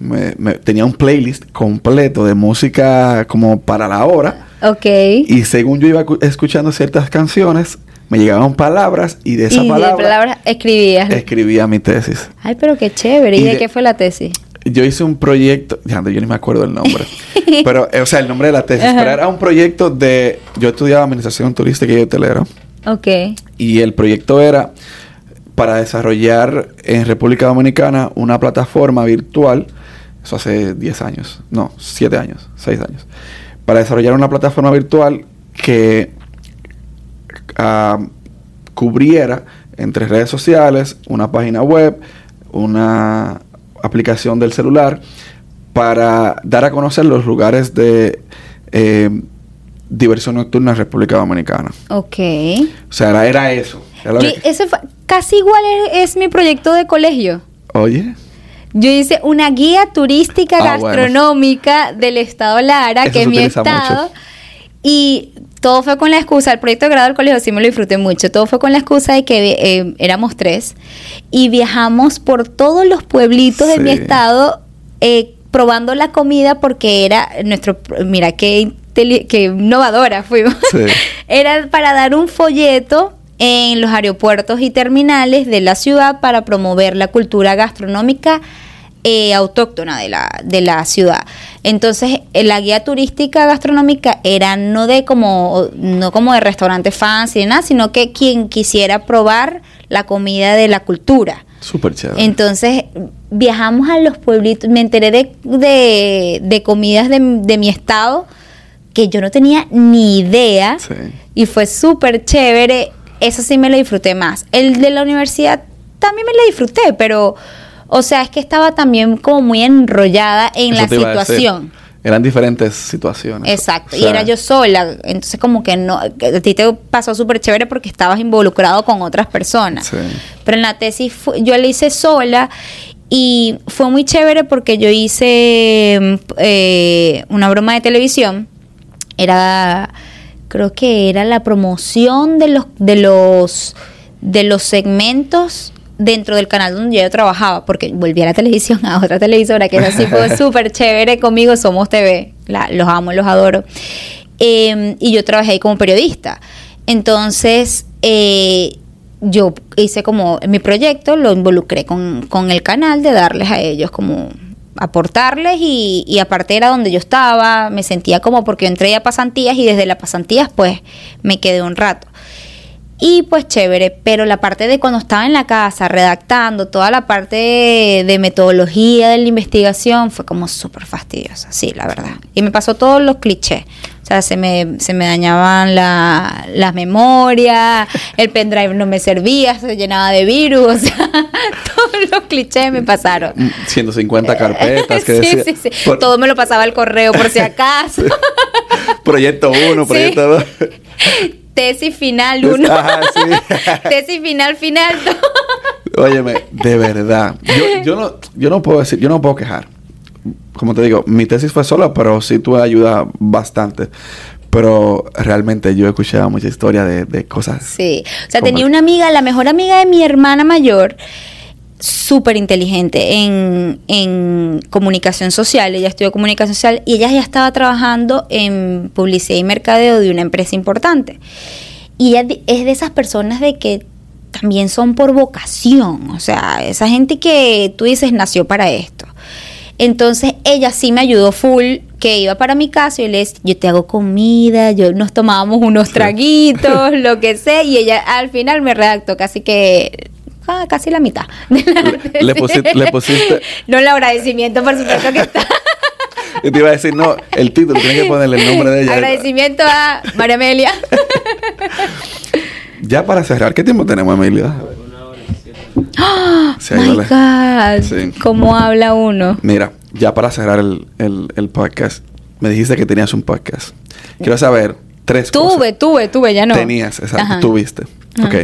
me- me- tenía un playlist completo de música como para la hora, Ok. y según yo iba cu- escuchando ciertas canciones, me llegaban palabras y de esa y de palabra escribías. escribía mi tesis. Ay, pero qué chévere. ¿Y, Y de, de- qué fue la tesis? Yo hice un proyecto, yo ni me acuerdo el nombre, (laughs) pero, eh, o sea, el nombre de la tesis, Ajá. pero era un proyecto de, yo estudiaba administración turística y hotelera. Ok. Y el proyecto era para desarrollar en República Dominicana una plataforma virtual, eso hace 10 años, no, 7 años, 6 años, para desarrollar una plataforma virtual que ah, cubriera entre redes sociales, una página web, una aplicación del celular, para dar a conocer los lugares de eh, diversión nocturna en República Dominicana. Ok. O sea, era, era eso. Era que- ese casi igual es, es mi proyecto de colegio. Oye, Yo hice una guía turística Ah, bueno. gastronómica del estado Lara, Eso que es mi estado. mucho. Y todo fue con la excusa, el proyecto de grado del colegio sí me lo disfruté mucho, todo fue con la excusa de que eh, éramos tres y viajamos por todos los pueblitos de mi estado eh, probando la comida porque era nuestro, mira qué, innovadora fuimos, Sí. (laughs) era para dar un folleto en los aeropuertos y terminales de la ciudad para promover la cultura gastronómica eh, autóctona de la, de la ciudad. Entonces, eh, la guía turística gastronómica era no de como, no como de restaurantes fancy ni nada, sino que quien quisiera probar la comida de la cultura. Súper chévere. Entonces viajamos a los pueblitos, me enteré de, de, de comidas de, de mi estado que yo no tenía ni idea Sí. y fue súper chévere. Eso sí me lo disfruté más. El de la universidad también me lo disfruté, pero, o sea, es que estaba también como muy enrollada en Eso la situación. Eran diferentes situaciones. Exacto, O y era yo sola, entonces como que no, a ti te pasó súper chévere porque estabas involucrado con otras personas. Sí. Pero en la tesis yo la hice sola y fue muy chévere porque yo hice mm, eh, una broma de televisión. Era, creo que era la promoción de los, de los, de los segmentos dentro del canal donde yo trabajaba, porque volví a la televisión, (laughs) a otra televisora, que es así, fue (laughs) súper chévere conmigo, Somos TV, la- los amo, los adoro. Eh, y yo trabajé ahí como periodista. Entonces, eh, yo hice como mi proyecto, lo involucré con, con el canal de darles a ellos como aportarles y, y aparte era donde yo estaba, me sentía como porque yo entré a pasantías y desde las pasantías pues me quedé un rato. Y pues chévere, pero la parte de cuando estaba en la casa redactando, toda la parte de, de metodología de la investigación fue como súper fastidiosa, sí, la verdad. Y me pasó todos los clichés. O sea, se me, se me dañaban la, las memorias, el pendrive no me servía, se llenaba de virus, o sea, (laughs) todos los clichés me pasaron. Mm, 150 carpetas que (laughs) sí, decía. sí, sí. Por- Todo me lo pasaba al correo por si (laughs) acaso. Proyecto 1, Sí. proyecto 2. Tesis final 1. Ajá, sí. (laughs) Tesis final final 2. Óyeme, de verdad. Yo, yo, no, yo no puedo decir, yo no puedo quejar. Como te digo, mi tesis fue sola, pero sí tuve ayuda bastante. Pero realmente yo he escuchado mucha historia de, de cosas. Sí. O sea, tenía una amiga, la mejor amiga de mi hermana mayor, súper inteligente en, en comunicación social. Ella estudió comunicación social y ella ya estaba trabajando en publicidad y mercadeo de una empresa importante. Y ella es de esas personas de que también son por vocación. O sea, esa gente que tú dices nació para esto. Entonces ella sí me ayudó full, que iba para mi casa y le decía, yo te hago comida, yo nos tomábamos unos traguitos, (laughs) lo que sé, y ella al final me redactó casi que ah, casi la mitad. de la (laughs) Le- le tesis. pusi- le pusiste- (laughs) No el agradecimiento, por supuesto que está. (laughs) Y te iba a decir, no, el título, tienes que ponerle el nombre de ella. Agradecimiento a María Amelia. Ya para cerrar, ¿qué tiempo tenemos, Emilia? Sí, ahí My. God, Sí. ¿cómo habla uno? Mira, ya para cerrar el, el- el podcast, me dijiste que tenías un podcast. Quiero saber tres Tuve, cosas. tuve, tuve, ya no. Tenías, exacto, Ajá. tuviste. Ajá. Ok.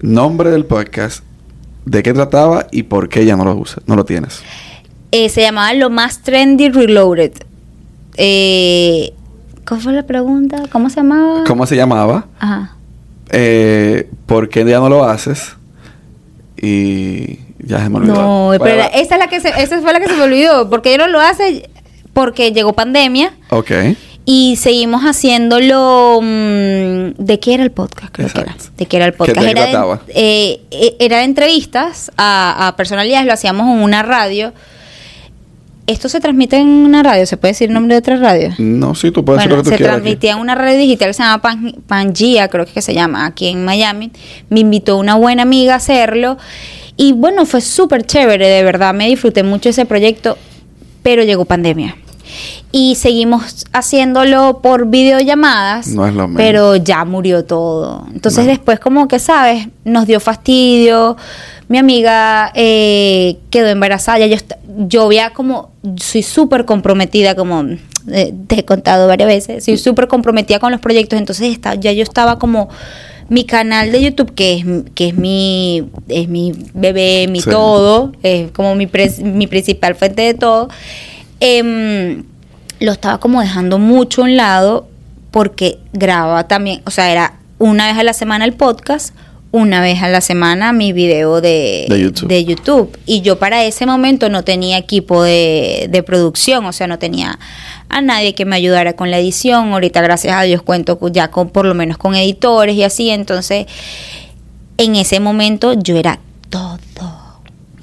Nombre del podcast, de qué trataba y por qué ya no lo usas, no lo tienes. Eh, se llamaba Lo Más Trendy Reloaded. Eh, ¿Cómo fue la pregunta? ¿Cómo se llamaba? ¿Cómo se llamaba? Ajá. Eh, ¿Por qué ya no lo haces? Y ya se me olvidó. No, pero esa, es la que se, esa fue la que se me olvidó. Porque yo no lo hace porque llegó pandemia Ok. Y seguimos haciéndolo. mm, ¿De qué era el podcast? Creo que era. ¿De qué era el podcast? ¿Qué te era, de, eh, eh, era de entrevistas a, a personalidades, lo hacíamos en una radio. ¿Esto se transmite en una radio? ¿Se puede decir el nombre de otra radio? No, sí, tú puedes Bueno, hacer lo que se aquí. transmitía en una radio digital que se llama Pan- Pangea, creo que, es que se llama, aquí en Miami. Me invitó una buena amiga a hacerlo. Y bueno, fue súper chévere, de verdad. Me disfruté mucho ese proyecto, pero llegó pandemia. Y seguimos haciéndolo por videollamadas, No es lo mismo. pero ya murió todo. Entonces No. después como que, ¿sabes? Nos dio fastidio. Mi amiga eh, quedó embarazada. Yo, yo había como, soy súper comprometida, como eh, te he contado varias veces, soy súper comprometida con los proyectos. Entonces está, ya yo estaba como mi canal de YouTube, que es, que es mi, es mi bebé, mi Sí. todo, es como mi, pres- mi principal fuente de todo. Em, lo estaba como dejando mucho a un lado porque grababa también, o sea, era una vez a la semana el podcast, una vez a la semana mi video de, De YouTube. Y yo para ese momento no tenía equipo de, de producción, o sea, no tenía a nadie que me ayudara con la edición. Ahorita, gracias a Dios, cuento cu- ya con por lo menos con editores y así. Entonces, en ese momento yo era todo.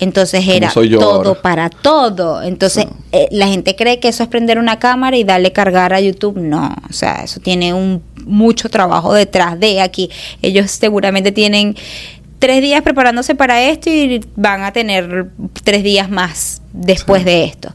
Entonces era todo para todo. Entonces, eh, la gente cree que eso es prender una cámara y darle cargar a YouTube. No, o sea, eso tiene un mucho trabajo detrás de aquí. Ellos seguramente tienen tres días preparándose para esto y van a tener tres días más después Sí. de esto.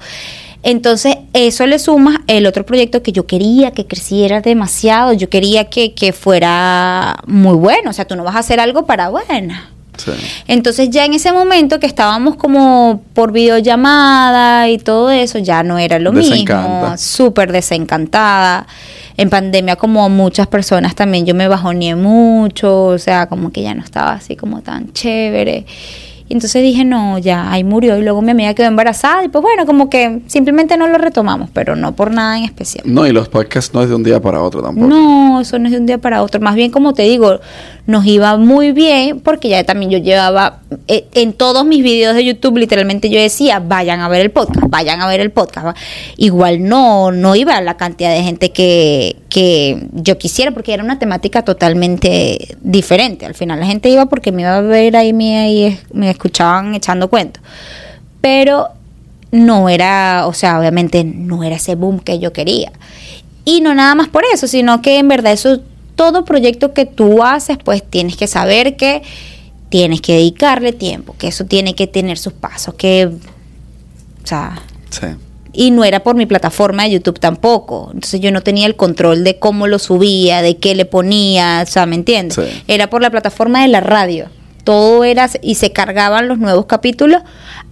Entonces, eso le suma el otro proyecto que yo quería que creciera demasiado. Yo quería que, que fuera muy bueno. O sea, tú no vas a hacer algo para bueno. Sí. Entonces ya en ese momento que estábamos como por videollamada y todo eso, ya no era lo Desencanta. mismo, súper desencantada. En pandemia como muchas personas también yo me bajoneé mucho, o sea, como que ya no estaba así como tan chévere. Y entonces dije, no, ya, ahí murió. Y luego mi amiga quedó embarazada y pues bueno, como que simplemente no lo retomamos, pero no por nada en especial. No, y los podcasts no es de un día para otro tampoco. No, eso no es de un día para otro. Más bien, como te digo, nos iba muy bien porque ya también yo llevaba eh, en todos mis videos de YouTube, literalmente yo decía, vayan a ver el podcast, vayan a ver el podcast. Igual no, no iba la cantidad de gente que, que yo quisiera porque era una temática totalmente diferente. Al final la gente iba porque me iba a ver ahí, me, ahí, me escuchaban echando cuentos. Pero no era, o sea, obviamente no era ese boom que yo quería. Y no nada más por eso, sino que en verdad eso, todo proyecto que tú haces, pues tienes que saber que tienes que dedicarle tiempo, que eso tiene que tener sus pasos, que, o sea, Sí. y no era por mi plataforma de YouTube tampoco. Entonces yo no tenía el control de cómo lo subía, de qué le ponía, o sea, ¿me entiendes? Sí. Era por la plataforma de la radio. Todo era y se cargaban los nuevos capítulos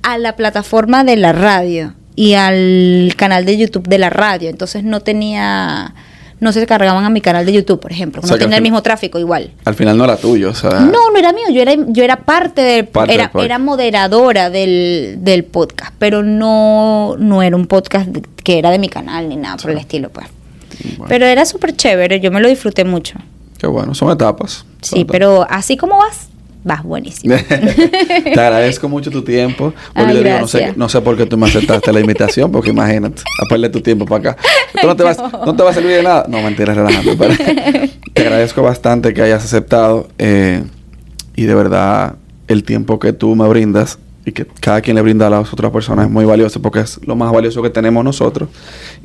a la plataforma de la radio y al canal de YouTube de la radio. Entonces no tenía no se cargaban a mi canal de YouTube, por ejemplo. O No sea tenía el mismo tráfico igual. Al final no era tuyo, o sea. No, no era mío, yo era, yo era parte del Parte era, del era moderadora del, del podcast, pero no, no era un podcast que era de mi canal ni nada por el estilo, pues. Bueno, Pero era súper chévere, yo me lo disfruté mucho. Qué bueno, son etapas. Son Sí, etapas. pero así como vas, vas buenísimo. (laughs) Te agradezco mucho tu tiempo. Ay, digo, no sé, gracias. no sé por qué tú me aceptaste la invitación, porque imagínate, a perder tu tiempo para acá. Tú no te, vas, (laughs) no te va a servir de nada. No, mentira, relajando. Pero (laughs) te agradezco bastante que hayas aceptado. eh, y de verdad, el tiempo que tú me brindas y que cada quien le brinda a las otras personas es muy valioso porque es lo más valioso que tenemos nosotros.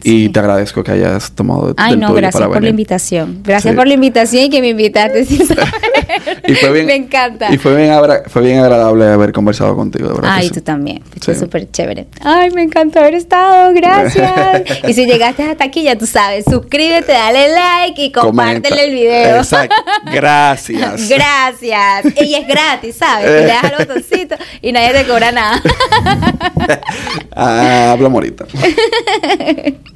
Y Sí. te agradezco que hayas tomado de- Ay, del no, gracias para por la invitación. Gracias Sí. por la invitación y que me invitaste (laughs) saber. Y fue bien, me encanta. Y fue bien, fue bien agradable haber conversado contigo, de verdad. Ay, sí. tú también. Fue Sí. súper chévere. Ay, me encantó haber estado. Gracias. (laughs) y si llegaste hasta aquí, ya tú sabes, suscríbete, dale like y compártele Comenta. el video. Exacto. (laughs) Gracias. Gracias. Ella es gratis, ¿sabes? Tú le das al botoncito y nadie te cobra nada. (laughs) Ah, hablamos ahorita. (laughs)